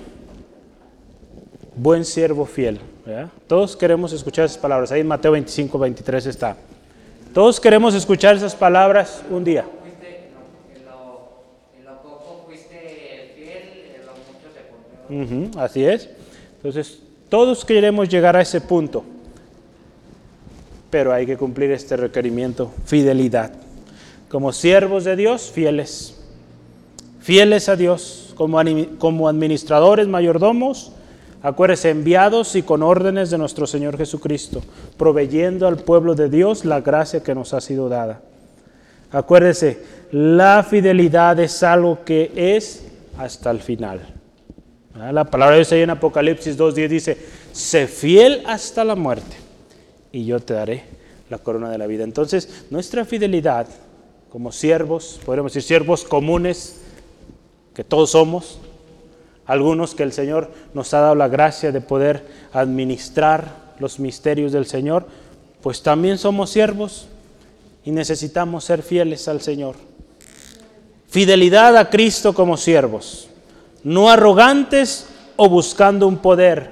buen siervo fiel. ¿Verdad? Todos queremos escuchar esas palabras. Ahí en Mateo 25, 23 está. Todos queremos escuchar esas palabras un día. así es. Entonces, todos queremos llegar a ese punto, pero hay que cumplir este requerimiento, fidelidad. Como siervos de Dios, fieles. Fieles a Dios, como, como administradores, mayordomos, acuérdense, enviados y con órdenes de nuestro Señor Jesucristo, proveyendo al pueblo de Dios la gracia que nos ha sido dada. Acuérdese, la fidelidad es algo que es hasta el final. Ah, la palabra de Dios ahí en Apocalipsis 2.10 dice, sé fiel hasta la muerte y yo te daré la corona de la vida. Entonces, nuestra fidelidad como siervos, podríamos decir siervos comunes, que todos somos, algunos que el Señor nos ha dado la gracia de poder administrar los misterios del Señor, pues también somos siervos y necesitamos ser fieles al Señor. Fidelidad a Cristo como siervos no arrogantes o buscando un poder,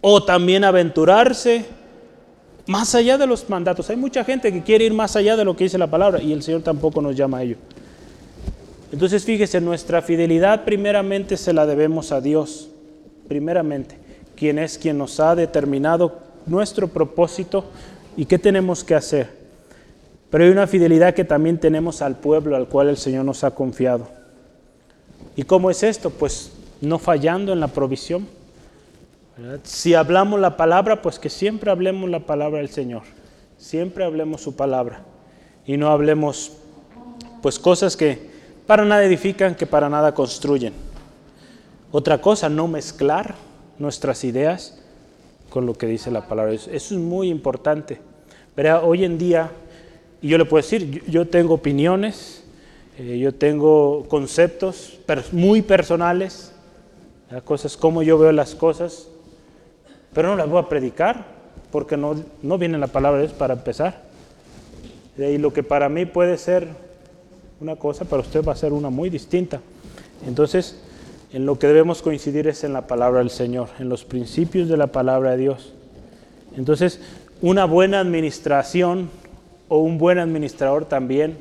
o también aventurarse más allá de los mandatos. Hay mucha gente que quiere ir más allá de lo que dice la palabra y el Señor tampoco nos llama a ello. Entonces fíjese, nuestra fidelidad primeramente se la debemos a Dios, primeramente, quien es quien nos ha determinado nuestro propósito y qué tenemos que hacer. Pero hay una fidelidad que también tenemos al pueblo al cual el Señor nos ha confiado. ¿Y cómo es esto? Pues no fallando en la provisión. Si hablamos la palabra, pues que siempre hablemos la palabra del Señor. Siempre hablemos su palabra. Y no hablemos pues cosas que para nada edifican, que para nada construyen. Otra cosa, no mezclar nuestras ideas con lo que dice la palabra. Eso es muy importante. Pero hoy en día, y yo le puedo decir, yo tengo opiniones, eh, yo tengo conceptos muy personales, cosas como yo veo las cosas, pero no las voy a predicar porque no, no viene la palabra de Dios para empezar. Y lo que para mí puede ser una cosa, para usted va a ser una muy distinta. Entonces, en lo que debemos coincidir es en la palabra del Señor, en los principios de la palabra de Dios. Entonces, una buena administración o un buen administrador también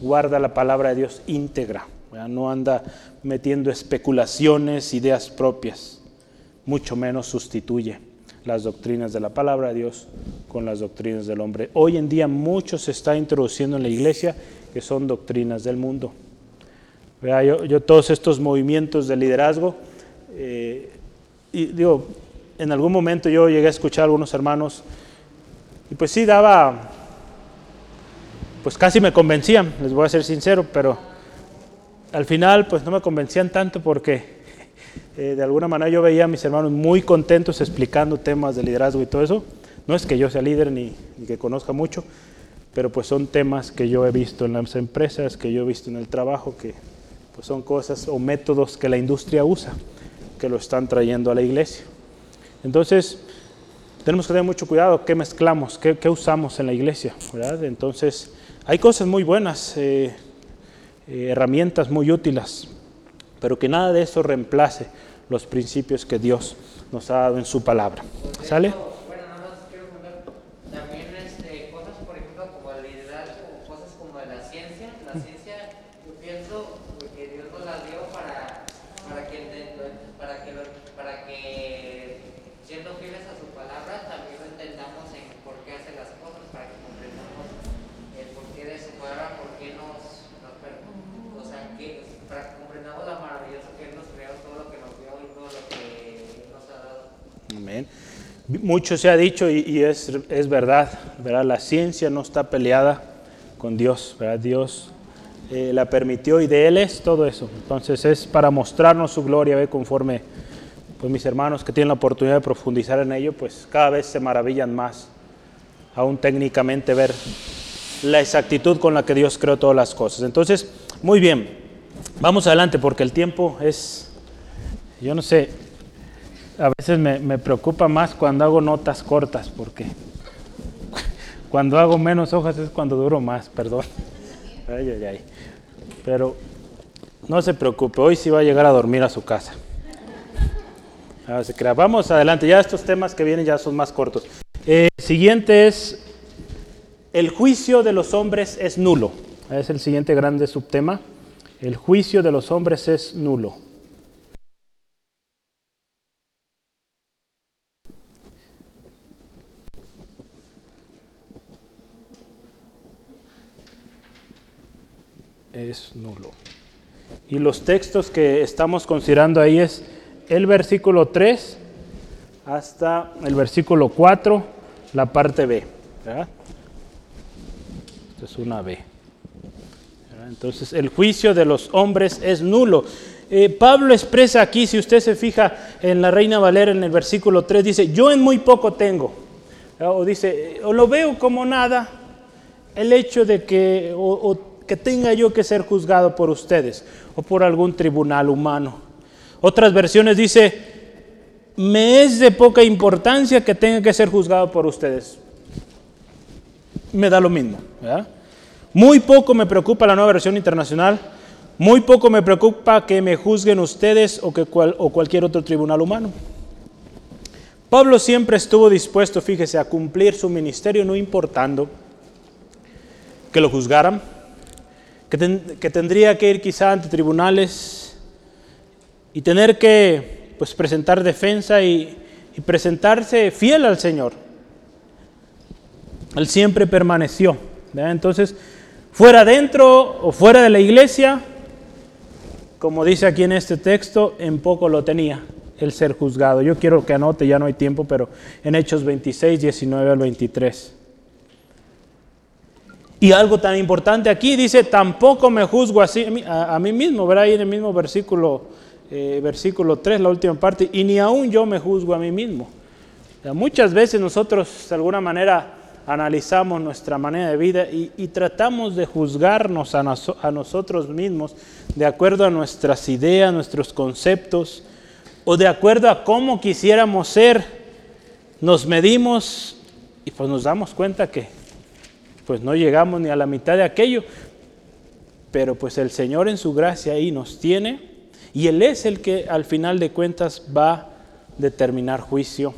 guarda la palabra de Dios íntegra, no anda metiendo especulaciones, ideas propias, mucho menos sustituye las doctrinas de la palabra de Dios con las doctrinas del hombre. Hoy en día mucho se está introduciendo en la iglesia que son doctrinas del mundo. Yo, todos estos movimientos de liderazgo, eh, y digo, en algún momento yo llegué a escuchar a algunos hermanos y pues sí daba pues casi me convencían, les voy a ser sincero, pero al final pues no me convencían tanto porque eh, de alguna manera yo veía a mis hermanos muy contentos explicando temas de liderazgo y todo eso. No es que yo sea líder ni, que conozca mucho, pero pues son temas que yo he visto en las empresas, que yo he visto en el trabajo, que pues son cosas o métodos que la industria usa, que lo están trayendo a la iglesia. Entonces, tenemos que tener mucho cuidado qué mezclamos, qué, usamos en la iglesia. Entonces, hay cosas muy buenas, eh, eh, herramientas muy útiles, pero que nada de eso reemplace los principios que Dios nos ha dado en su palabra. ¿Sale? Mucho se ha dicho y, es, verdad, ¿verdad? La ciencia no está peleada con Dios, ¿verdad? Dios eh, la permitió y de Él es todo eso. Entonces es para mostrarnos su gloria, ¿ve? conforme pues mis hermanos que tienen la oportunidad de profundizar en ello, pues cada vez se maravillan más, aún técnicamente ver la exactitud con la que Dios creó todas las cosas. Entonces, muy bien, vamos adelante porque el tiempo es, yo no sé, a veces me, preocupa más cuando hago notas cortas, porque cuando hago menos hojas es cuando duro más, perdón. Ay, ay, ay. Pero no se preocupe, hoy sí va a llegar a dormir a su casa. Vamos adelante, ya estos temas que vienen ya son más cortos. Eh, siguiente es, el juicio de los hombres es nulo. Es el siguiente grande subtema. El juicio de los hombres es nulo. Es nulo. Y los textos que estamos considerando ahí es el versículo 3 hasta el versículo 4, la parte B. Esto es una B. Entonces, el juicio de los hombres es nulo. Eh, Pablo expresa aquí, si usted se fija en la Reina Valera en el versículo 3, dice, yo en muy poco tengo. O dice, o lo veo como nada, el hecho de que, que tenga yo que ser juzgado por ustedes o por algún tribunal humano. Otras versiones dice, me es de poca importancia que tenga que ser juzgado por ustedes. Me da lo mismo. Muy poco me preocupa la nueva versión internacional. Muy poco me preocupa que me juzguen ustedes o, que o cualquier otro tribunal humano. Pablo siempre estuvo dispuesto, fíjese, a cumplir su ministerio, no importando que lo juzgaran, que, tendría que ir quizá ante tribunales y tener que pues, presentar defensa y, presentarse fiel al Señor. Él siempre permaneció. Entonces, fuera dentro o fuera de la iglesia, como dice aquí en este texto, en poco lo tenía el ser juzgado. Yo quiero que anote, ya no hay tiempo, pero en Hechos 26, 19 al 23. Y algo tan importante aquí dice, tampoco me juzgo así, a, mí mismo, verá ahí en el mismo versículo, eh, versículo 3, la última parte, y ni aún yo me juzgo a mí mismo. muchas veces nosotros de alguna manera analizamos nuestra manera de vida y, tratamos de juzgarnos a, a, nosotros mismos de acuerdo a nuestras ideas, nuestros conceptos, o de acuerdo a cómo quisiéramos ser, nos medimos y pues nos damos cuenta que pues no llegamos ni a la mitad de aquello, pero pues el Señor en su gracia ahí nos tiene y Él es el que al final de cuentas va a determinar juicio,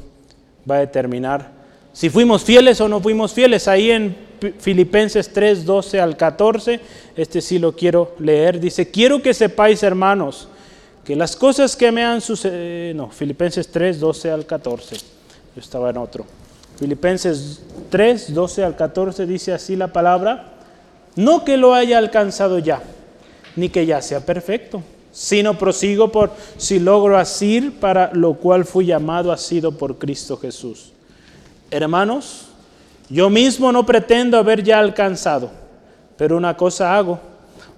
va a determinar si fuimos fieles o no fuimos fieles. Ahí en Filipenses 3, 12 al 14, este sí lo quiero leer, dice, quiero que sepáis hermanos, que las cosas que me han sucedido, no, Filipenses 3, 12 al 14, yo estaba en otro. Filipenses 3, 12 al 14 dice así la palabra, no que lo haya alcanzado ya, ni que ya sea perfecto, sino prosigo por si logro asir para lo cual fui llamado ha sido por Cristo Jesús. Hermanos, yo mismo no pretendo haber ya alcanzado, pero una cosa hago,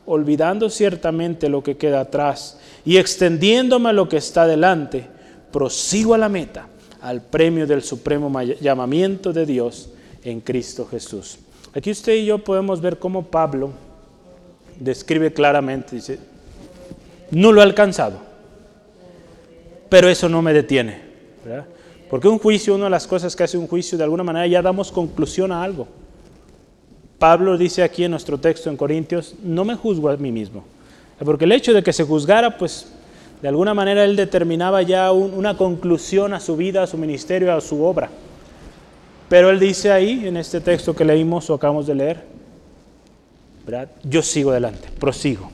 olvidando ciertamente lo que queda atrás y extendiéndome a lo que está delante, prosigo a la meta al premio del supremo llamamiento de Dios en Cristo Jesús. Aquí usted y yo podemos ver cómo Pablo describe claramente, dice, no lo he alcanzado, pero eso no me detiene. Porque un juicio, una de las cosas que hace un juicio, de alguna manera ya damos conclusión a algo. Pablo dice aquí en nuestro texto en Corintios, no me juzgo a mí mismo. Porque el hecho de que se juzgara, pues De alguna manera él determinaba ya una conclusión a su vida, a su ministerio, a su obra. Pero él dice ahí, en este texto que leímos o acabamos de leer, yo sigo adelante, prosigo,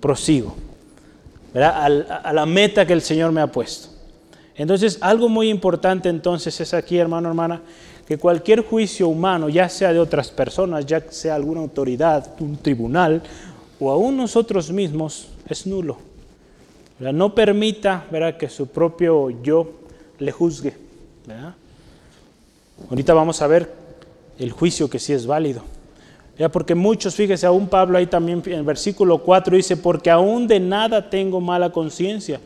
prosigo, a la meta que el Señor me ha puesto. Entonces, algo muy importante entonces es aquí, hermano, hermana, que cualquier juicio humano, ya sea de otras personas, ya sea alguna autoridad, un tribunal, o aún nosotros mismos, es nulo. No permita ¿verdad? que su propio yo le juzgue. Ahorita vamos a ver el juicio que sí es válido. ¿Ya? Porque muchos, fíjese, aún Pablo ahí también en el versículo 4 dice, porque aún de nada tengo mala conciencia,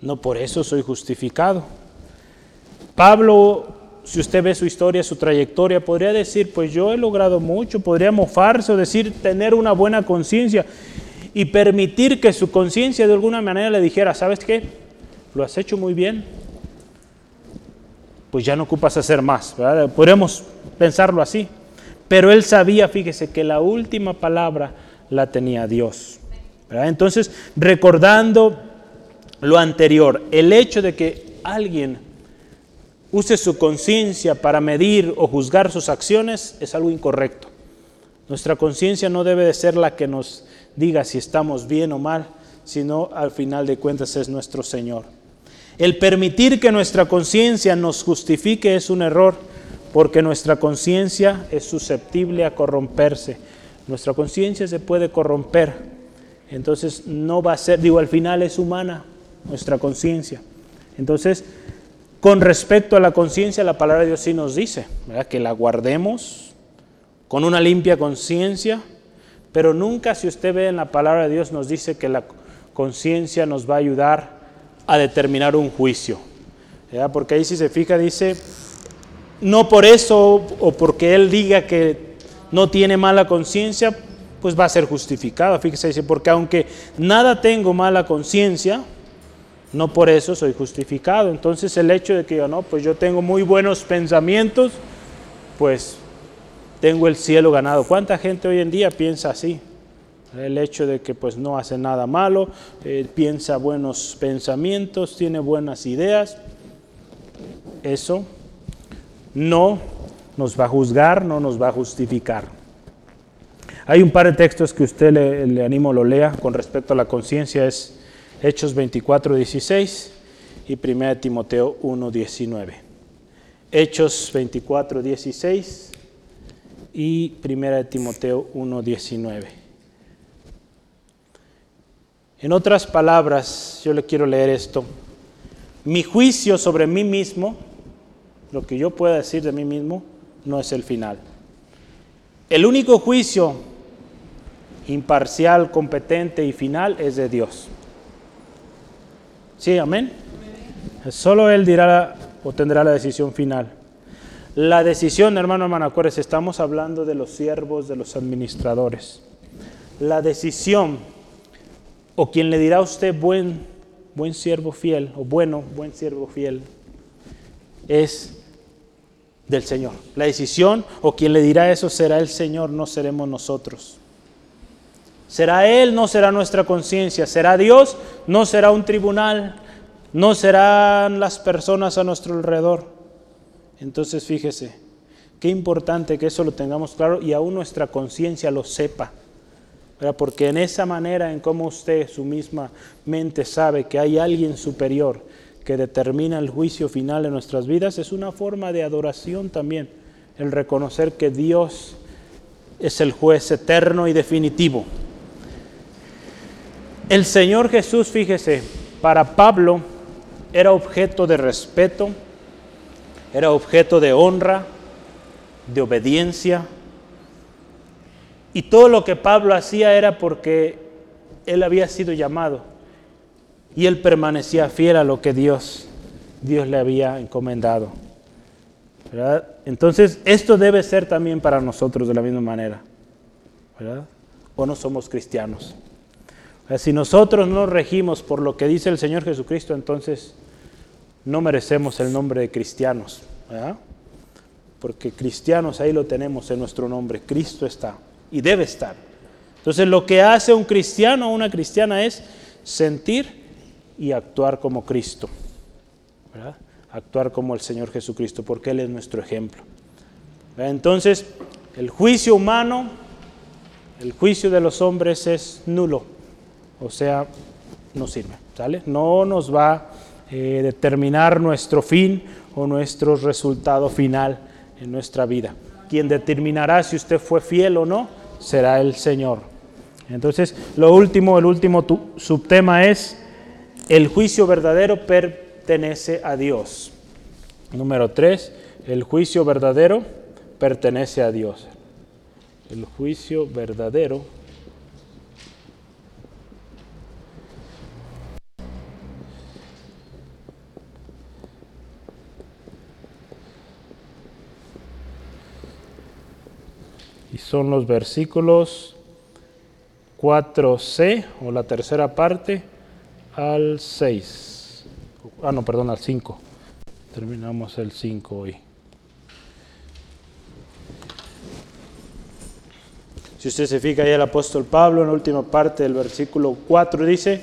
no por eso soy justificado. Pablo, si usted ve su historia, su trayectoria, podría decir, pues yo he logrado mucho, podría mofarse o decir, tener una buena conciencia y permitir que su conciencia de alguna manera le dijera, ¿sabes qué? Lo has hecho muy bien, pues ya no ocupas hacer más. Podríamos pensarlo así. Pero él sabía, fíjese, que la última palabra la tenía Dios. Entonces, recordando lo anterior, el hecho de que alguien use su conciencia para medir o juzgar sus acciones es algo incorrecto. Nuestra conciencia no debe de ser la que nos diga si estamos bien o mal, sino al final de cuentas es nuestro Señor. El permitir que nuestra conciencia nos justifique es un error, porque nuestra conciencia es susceptible a corromperse. Nuestra conciencia se puede corromper. Entonces no va a ser, digo, al final es humana nuestra conciencia. Entonces, con respecto a la conciencia, la palabra de Dios sí nos dice, que la guardemos con una limpia conciencia, pero nunca si usted ve en la palabra de Dios nos dice que la conciencia nos va a ayudar a determinar un juicio. Porque ahí si se fija dice, no por eso o porque él diga que no tiene mala conciencia, pues va a ser justificado. Fíjese, dice, porque aunque nada tengo mala conciencia, no por eso soy justificado. Entonces el hecho de que yo no, pues yo tengo muy buenos pensamientos, pues tengo el cielo ganado. ¿Cuánta gente hoy en día piensa así? El hecho de que pues no hace nada malo, eh, piensa buenos pensamientos, tiene buenas ideas, eso no nos va a juzgar, no nos va a justificar. Hay un par de textos que usted le, le animo lo lea con respecto a la conciencia, es Hechos 24, 16 y 1 Timoteo 1, 19. Hechos 24, 16 y 1 Timoteo 1, 19. En otras palabras, yo le quiero leer esto. Mi juicio sobre mí mismo, lo que yo pueda decir de mí mismo, no es el final. El único juicio imparcial, competente y final es de Dios. Sí, amén. Solo Él dirá o tendrá la decisión final. La decisión, hermano, hermano, acuérdense, estamos hablando de los siervos, de los administradores. La decisión, o quien le dirá a usted buen, buen siervo fiel, o bueno, buen siervo fiel, es del Señor. La decisión, o quien le dirá eso, será el Señor, no seremos nosotros. Será Él, no será nuestra conciencia. Será Dios, no será un tribunal. No serán las personas a nuestro alrededor. Entonces fíjese, qué importante que eso lo tengamos claro y aún nuestra conciencia lo sepa. Porque en esa manera en cómo usted, su misma mente, sabe que hay alguien superior que determina el juicio final de nuestras vidas, es una forma de adoración también. El reconocer que Dios es el juez eterno y definitivo. El Señor Jesús, fíjese, para Pablo era objeto de respeto, era objeto de honra, de obediencia. Y todo lo que Pablo hacía era porque él había sido llamado y él permanecía fiel a lo que Dios, Dios le había encomendado. Entonces, esto debe ser también para nosotros de la misma manera. ¿verdad? ¿O no somos cristianos? Si nosotros no regimos por lo que dice el Señor Jesucristo, entonces no merecemos el nombre de cristianos. Porque cristianos ahí lo tenemos en nuestro nombre. Cristo está y debe estar. Entonces lo que hace un cristiano o una cristiana es sentir y actuar como Cristo. Actuar como el Señor Jesucristo, porque Él es nuestro ejemplo. Entonces, el juicio humano, el juicio de los hombres es nulo, o sea, no sirve, ¿sale? No nos va eh, determinar nuestro fin o nuestro resultado final en nuestra vida. Quien determinará si usted fue fiel o no será el Señor. Entonces, lo último, el último subtema es el juicio verdadero pertenece a Dios. Número tres, el juicio verdadero pertenece a Dios. El juicio verdadero y son los versículos 4c o la tercera parte al 6. Ah, no, perdón, al 5. Terminamos el 5 hoy. Si usted se fija ahí el apóstol Pablo en la última parte del versículo 4 dice,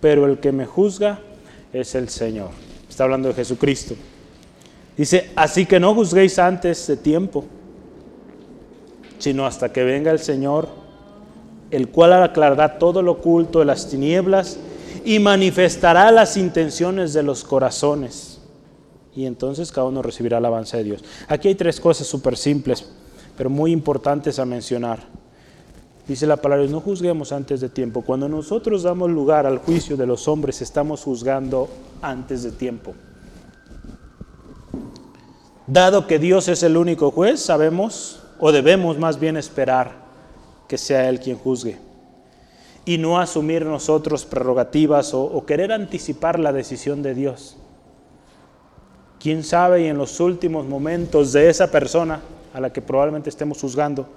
pero el que me juzga es el Señor. Está hablando de Jesucristo. Dice, así que no juzguéis antes de tiempo, sino hasta que venga el Señor, el cual aclarará todo lo oculto de las tinieblas y manifestará las intenciones de los corazones. Y entonces cada uno recibirá la alabanza de Dios. Aquí hay tres cosas súper simples, pero muy importantes a mencionar. Dice la palabra, no juzguemos antes de tiempo. Cuando nosotros damos lugar al juicio de los hombres, estamos juzgando antes de tiempo. Dado que Dios es el único juez, sabemos, o debemos más bien esperar que sea Él quien juzgue y no asumir nosotros prerrogativas o, querer anticipar la decisión de Dios. ¿Quién sabe y en los últimos momentos de esa persona a la que probablemente estemos juzgando,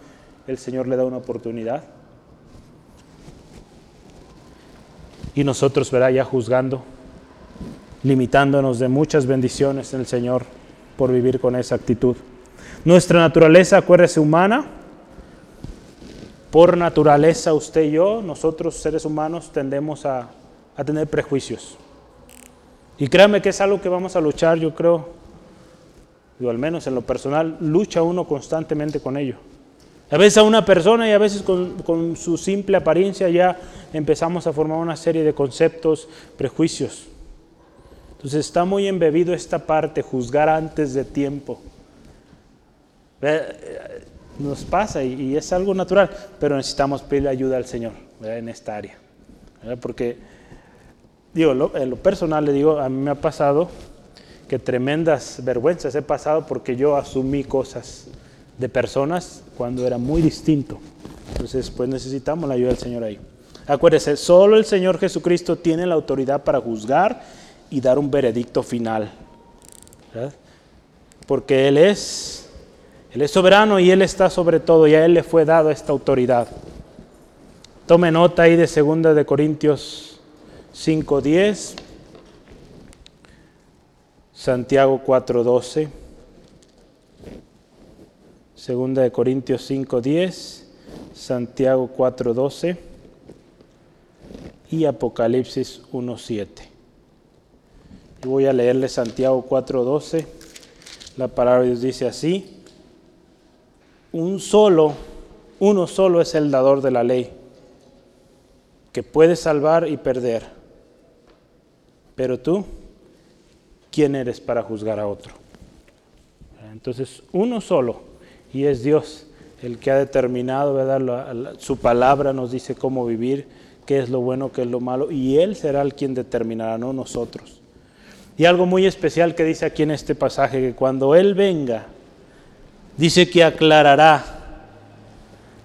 el Señor le da una oportunidad? Y nosotros, verá, ya juzgando, limitándonos de muchas bendiciones en el Señor por vivir con esa actitud. Nuestra naturaleza, acuérdese, humana, por naturaleza usted y yo, nosotros seres humanos, tendemos a, tener prejuicios. Y créame que es algo que vamos a luchar, yo creo, o al menos en lo personal, lucha uno constantemente con ello. A veces a una persona y a veces con, con, su simple apariencia ya empezamos a formar una serie de conceptos, prejuicios. Entonces está muy embebido esta parte, juzgar antes de tiempo nos pasa y, es algo natural, pero necesitamos pedirle ayuda al Señor en esta área. Porque, digo, en lo personal le digo, a mí me ha pasado que tremendas vergüenzas he pasado porque yo asumí cosas de personas cuando era muy distinto. Entonces, pues necesitamos la ayuda del Señor ahí. Acuérdese, solo el Señor Jesucristo tiene la autoridad para juzgar y dar un veredicto final. Porque Él es él es soberano y Él está sobre todo y a Él le fue dado esta autoridad. Tome nota ahí de 2 de Corintios 5.10, Santiago 4.12, 2 de Corintios 5.10, Santiago 4.12 y Apocalipsis 1.7. Y voy a leerle Santiago 4.12. La palabra de Dios dice así un solo, uno solo es el dador de la ley, que puede salvar y perder. Pero tú, ¿quién eres para juzgar a otro? Entonces, uno solo, y es Dios el que ha determinado, su palabra nos dice cómo vivir, qué es lo bueno, qué es lo malo, y Él será el quien determinará, no nosotros. Y algo muy especial que dice aquí en este pasaje, que cuando Él venga, Dice que aclarará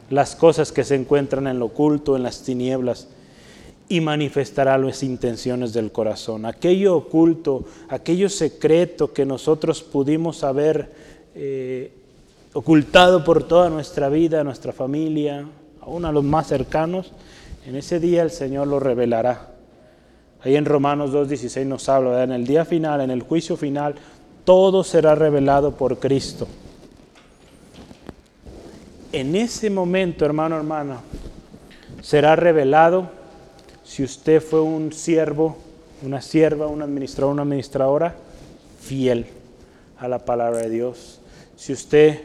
las cosas que se encuentran en lo oculto, en las tinieblas, y manifestará las intenciones del corazón. Aquello oculto, aquello secreto que nosotros pudimos haber eh, ocultado por toda nuestra vida, nuestra familia, aún a los más cercanos, en ese día el Señor lo revelará. Ahí en Romanos 2.16 nos habla, en el día final, en el juicio final, todo será revelado por Cristo en ese momento, hermano, hermana, será revelado si usted fue un siervo una sierva, un administrador, una administradora fiel a la palabra de Dios. Si usted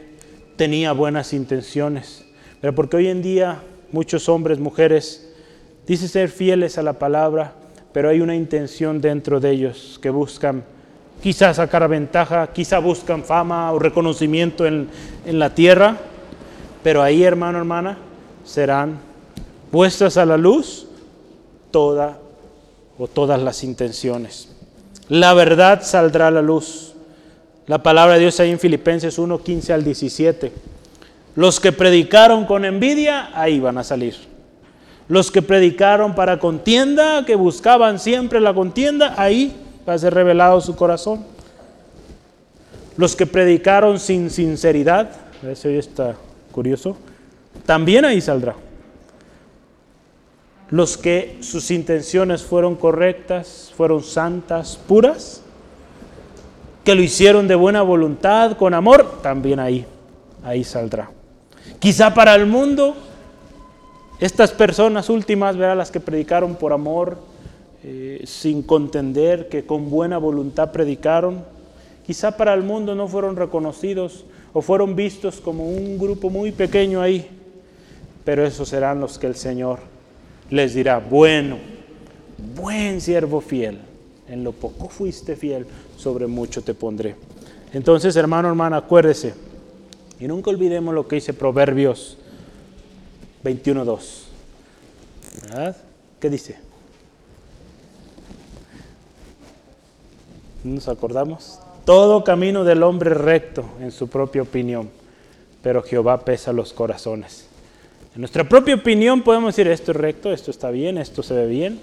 tenía buenas intenciones, pero porque hoy en día muchos hombres, mujeres, dicen ser fieles a la palabra, pero hay una intención dentro de ellos que buscan quizás sacar ventaja, quizá buscan fama o reconocimiento en, en la tierra, pero ahí, hermano, hermana, serán puestas a la luz toda o todas las intenciones. La verdad saldrá a la luz. La palabra de Dios ahí en Filipenses 1, 15 al 17. Los que predicaron con envidia, ahí van a salir. Los que predicaron para contienda, que buscaban siempre la contienda, ahí va a ser revelado su corazón. Los que predicaron sin sinceridad, eso hoy está curioso, también ahí saldrá. Los que sus intenciones fueron correctas, fueron santas, puras, que lo hicieron de buena voluntad, con amor, también ahí, ahí saldrá. Quizá para el mundo, estas personas últimas, verán las que predicaron por amor, eh, sin contender, que con buena voluntad predicaron, quizá para el mundo no fueron reconocidos o fueron vistos como un grupo muy pequeño ahí, pero esos serán los que el Señor les dirá, bueno, buen siervo fiel, en lo poco fuiste fiel, sobre mucho te pondré. Entonces, hermano, hermana, acuérdese, y nunca olvidemos lo que dice Proverbios 21.2. ¿Verdad? ¿Qué dice? ¿Nos acordamos? Todo camino del hombre recto en su propia opinión, pero Jehová pesa los corazones. En nuestra propia opinión podemos decir esto es recto, esto está bien, esto se ve bien,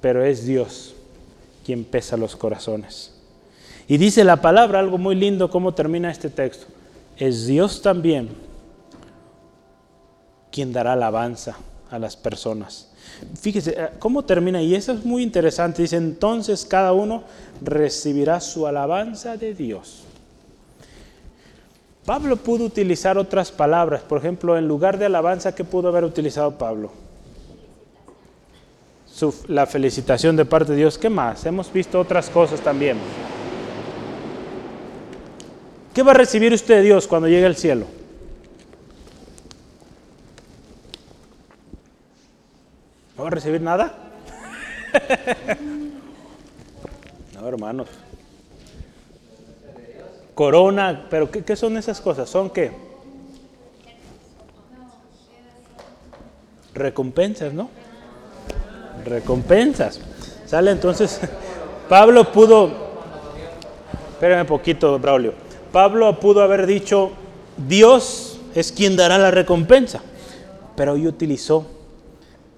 pero es Dios quien pesa los corazones. Y dice la palabra algo muy lindo, cómo termina este texto. Es Dios también quien dará alabanza a las personas. Fíjese eh, cómo termina, y eso es muy interesante. Dice, entonces cada uno recibirá su alabanza de Dios. Pablo pudo utilizar otras palabras. Por ejemplo, en lugar de alabanza, ¿qué pudo haber utilizado Pablo? la felicitación de parte de Dios. ¿Qué más? Hemos visto otras cosas también. ¿Qué va a recibir usted de Dios cuando llegue al cielo? ¿No va a recibir nada? no, hermanos. Corona, pero ¿qué, son esas cosas? ¿Son qué? Recompensas, ¿no? Recompensas. Sale entonces, Pablo pudo, espérame un poquito, Braulio. Pablo pudo haber dicho, Dios es quien dará la recompensa, pero hoy utilizó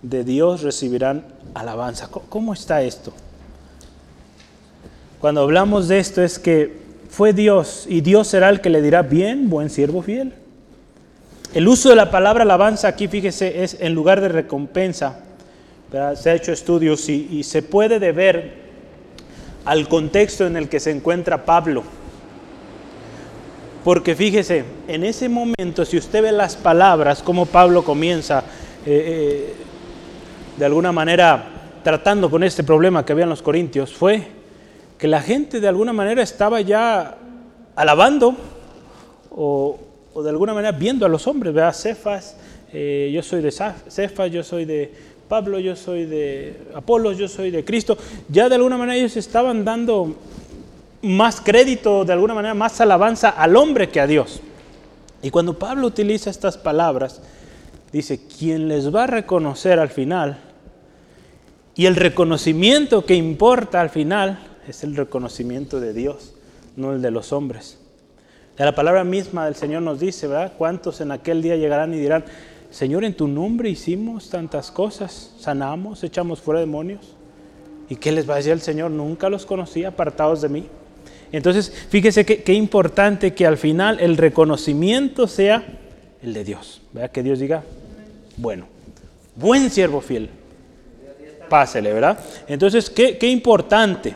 de Dios recibirán alabanza. ¿Cómo está esto? Cuando hablamos de esto es que fue Dios y Dios será el que le dirá, bien, buen siervo fiel. El uso de la palabra alabanza aquí, fíjese, es en lugar de recompensa. Se ha hecho estudios y, se puede deber al contexto en el que se encuentra Pablo. Porque fíjese, en ese momento, si usted ve las palabras, como Pablo comienza eh, eh, de alguna manera tratando con este problema que había en los Corintios, fue que la gente de alguna manera estaba ya alabando o, de alguna manera viendo a los hombres, vea Cefas, eh, yo soy de Cefas, yo soy de Pablo, yo soy de Apolos, yo soy de Cristo. Ya de alguna manera ellos estaban dando más crédito, de alguna manera más alabanza al hombre que a Dios. Y cuando Pablo utiliza estas palabras, dice, quien les va a reconocer al final, y el reconocimiento que importa al final es el reconocimiento de Dios, no el de los hombres. La palabra misma del Señor nos dice, ¿verdad? ¿Cuántos en aquel día llegarán y dirán, Señor, en tu nombre hicimos tantas cosas, sanamos, echamos fuera demonios? ¿Y qué les va a decir el Señor? Nunca los conocí, apartados de mí. Entonces, fíjese qué importante que al final el reconocimiento sea el de Dios. ¿verdad? Que Dios diga, bueno, buen siervo fiel, pásele, ¿verdad? Entonces, qué, qué importante.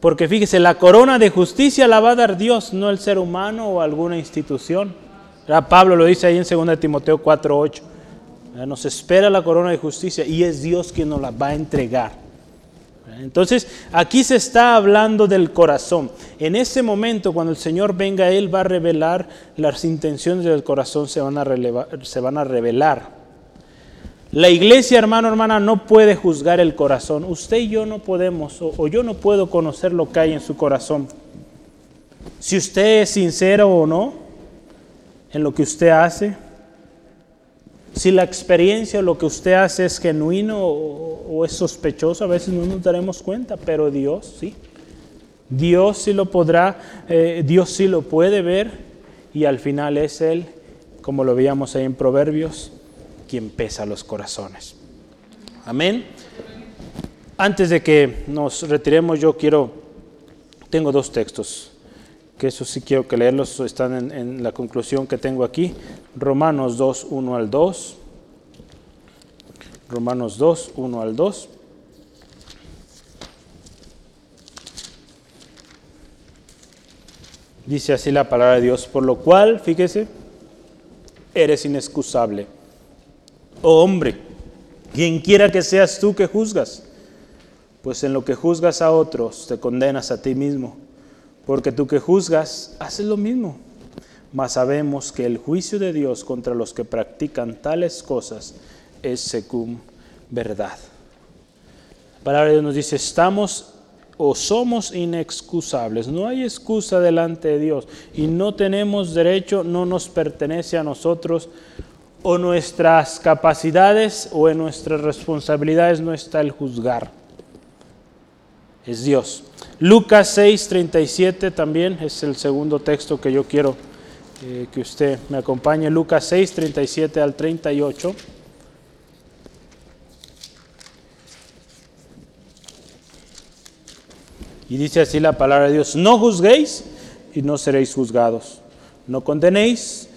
Porque fíjese, la corona de justicia la va a dar Dios, no el ser humano o alguna institución. Pablo lo dice ahí en 2 Timoteo 4:8. Nos espera la corona de justicia y es Dios quien nos la va a entregar. Entonces, aquí se está hablando del corazón. En ese momento, cuando el Señor venga, Él va a revelar las intenciones del corazón, se van a, revelar. La iglesia, hermano, hermana, no puede juzgar el corazón. Usted y yo no podemos, o yo no puedo conocer lo que hay en su corazón. Si usted es sincero o no en lo que usted hace, si la experiencia lo que usted hace es genuino o, es sospechoso, a veces no nos daremos cuenta, pero Dios sí. Dios sí lo podrá, eh, Dios sí lo puede ver y al final es Él, como lo veíamos ahí en Proverbios, quien pesa los corazones. Amén. Antes de que nos retiremos, yo quiero, tengo dos textos, que eso sí quiero que leerlos, están en, en la conclusión que tengo aquí. Romanos 2, 1 al 2. Romanos 2, 1 al 2. Dice así la palabra de Dios, por lo cual, fíjese, eres inexcusable. Oh hombre, quien quiera que seas tú que juzgas, pues en lo que juzgas a otros te condenas a ti mismo, porque tú que juzgas haces lo mismo mas sabemos que el juicio de Dios contra los que practican tales cosas es según verdad. La palabra de Dios nos dice, estamos o somos inexcusables, no hay excusa delante de Dios y no tenemos derecho, no nos pertenece a nosotros o nuestras capacidades o en nuestras responsabilidades no está el juzgar. Es Dios. Lucas 6, 37 también es el segundo texto que yo quiero eh, que usted me acompañe, Lucas 6, 37 al 38. Y dice así la palabra de Dios, no juzguéis y no seréis juzgados, no condenéis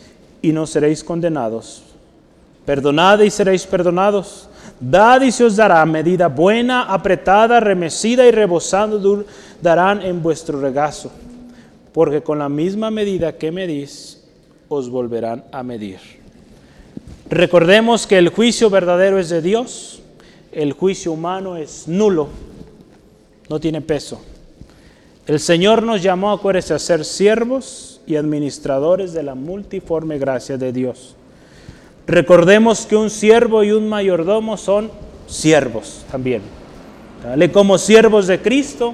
y no seréis condenados, perdonad y seréis perdonados, dad y se os dará medida buena, apretada, remecida y rebosando darán en vuestro regazo porque con la misma medida que medís, os volverán a medir. Recordemos que el juicio verdadero es de Dios, el juicio humano es nulo, no tiene peso. El Señor nos llamó, a ser siervos y administradores de la multiforme gracia de Dios. Recordemos que un siervo y un mayordomo son siervos también. Como siervos de Cristo,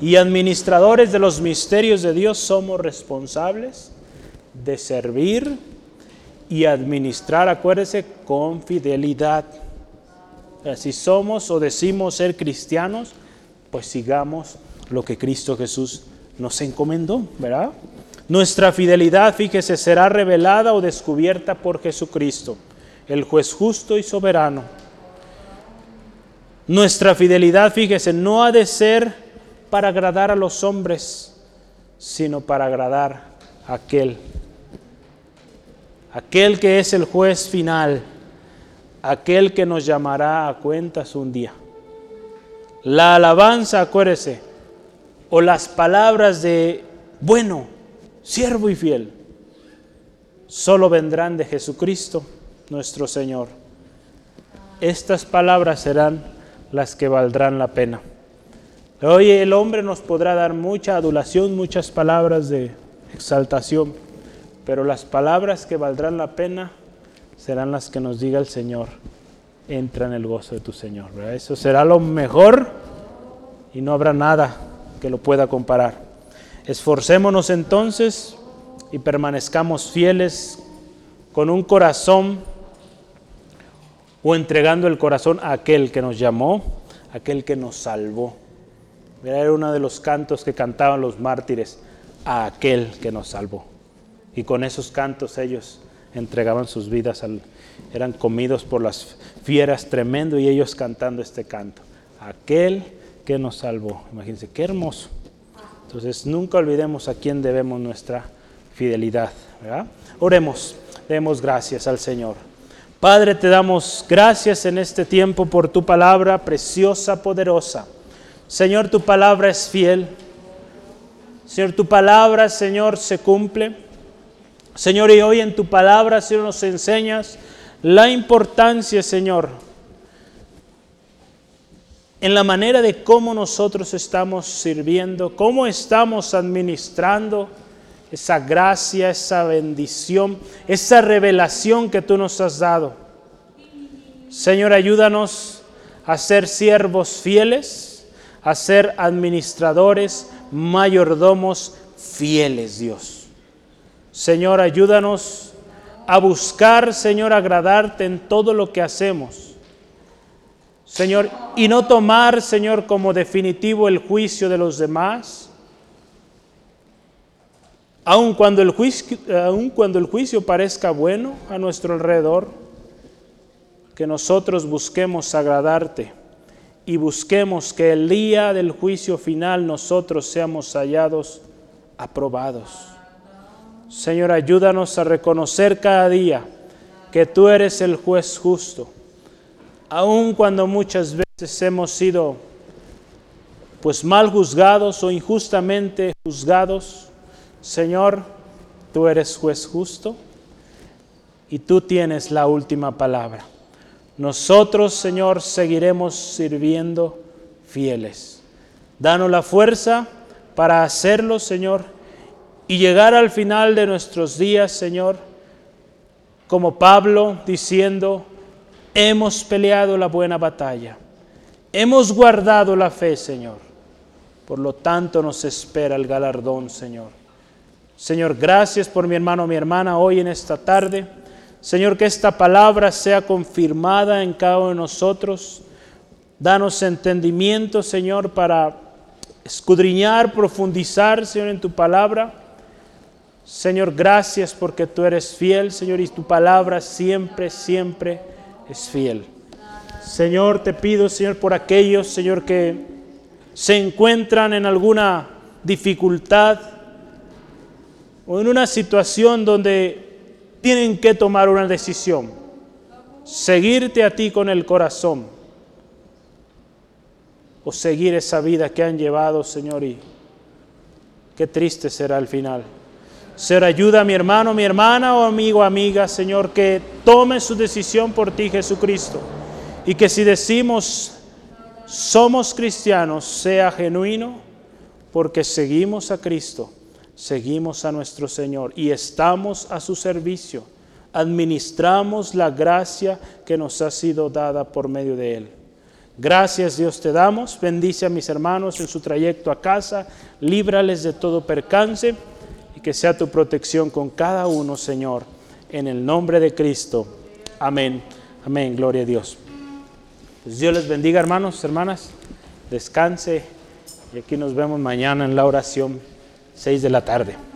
y administradores de los misterios de Dios somos responsables de servir y administrar, acuérdese, con fidelidad. Si somos o decimos ser cristianos, pues sigamos lo que Cristo Jesús nos encomendó, ¿verdad? Nuestra fidelidad, fíjese, será revelada o descubierta por Jesucristo, el juez justo y soberano. Nuestra fidelidad, fíjese, no ha de ser para agradar a los hombres, sino para agradar a aquel, aquel que es el juez final, aquel que nos llamará a cuentas un día. La alabanza, acuérdese, o las palabras de bueno, siervo y fiel, solo vendrán de Jesucristo, nuestro Señor. Estas palabras serán las que valdrán la pena. Hoy el hombre nos podrá dar mucha adulación, muchas palabras de exaltación, pero las palabras que valdrán la pena serán las que nos diga el Señor, entra en el gozo de tu Señor. Eso será lo mejor y no habrá nada que lo pueda comparar. Esforcémonos entonces y permanezcamos fieles con un corazón o entregando el corazón a aquel que nos llamó, aquel que nos salvó. Era uno de los cantos que cantaban los mártires a aquel que nos salvó. Y con esos cantos ellos entregaban sus vidas, al, eran comidos por las fieras tremendo y ellos cantando este canto. Aquel que nos salvó. Imagínense, qué hermoso. Entonces nunca olvidemos a quién debemos nuestra fidelidad. Oremos, demos gracias al Señor. Padre, te damos gracias en este tiempo por tu palabra preciosa, poderosa. Señor, tu palabra es fiel. Señor, tu palabra, Señor, se cumple. Señor, y hoy en tu palabra, Señor, nos enseñas la importancia, Señor, en la manera de cómo nosotros estamos sirviendo, cómo estamos administrando esa gracia, esa bendición, esa revelación que tú nos has dado. Señor, ayúdanos a ser siervos fieles, a ser administradores, mayordomos fieles, Dios. Señor, ayúdanos a buscar, Señor, agradarte en todo lo que hacemos. Señor, y no tomar, Señor, como definitivo el juicio de los demás, aun cuando el juicio, aun cuando el juicio parezca bueno a nuestro alrededor, que nosotros busquemos agradarte y busquemos que el día del juicio final nosotros seamos hallados aprobados. Señor, ayúdanos a reconocer cada día que tú eres el juez justo, aun cuando muchas veces hemos sido pues mal juzgados o injustamente juzgados. Señor, tú eres juez justo y tú tienes la última palabra. Nosotros, Señor, seguiremos sirviendo fieles. Danos la fuerza para hacerlo, Señor, y llegar al final de nuestros días, Señor, como Pablo diciendo, hemos peleado la buena batalla, hemos guardado la fe, Señor. Por lo tanto nos espera el galardón, Señor. Señor, gracias por mi hermano, mi hermana hoy en esta tarde. Señor, que esta palabra sea confirmada en cada uno de nosotros. Danos entendimiento, Señor, para escudriñar, profundizar, Señor, en tu palabra. Señor, gracias porque tú eres fiel, Señor, y tu palabra siempre, siempre es fiel. Señor, te pido, Señor, por aquellos, Señor, que se encuentran en alguna dificultad o en una situación donde tienen que tomar una decisión. Seguirte a ti con el corazón o seguir esa vida que han llevado, Señor, y qué triste será el final. Señor, ayuda a mi hermano, mi hermana o amigo, amiga, Señor, que tome su decisión por ti, Jesucristo. Y que si decimos somos cristianos, sea genuino, porque seguimos a Cristo seguimos a nuestro Señor y estamos a su servicio. Administramos la gracia que nos ha sido dada por medio de Él. Gracias Dios te damos. Bendice a mis hermanos en su trayecto a casa. Líbrales de todo percance y que sea tu protección con cada uno, Señor. En el nombre de Cristo. Amén. Amén. Gloria a Dios. Pues Dios les bendiga, hermanos, hermanas. Descanse. Y aquí nos vemos mañana en la oración. 6 de la tarde.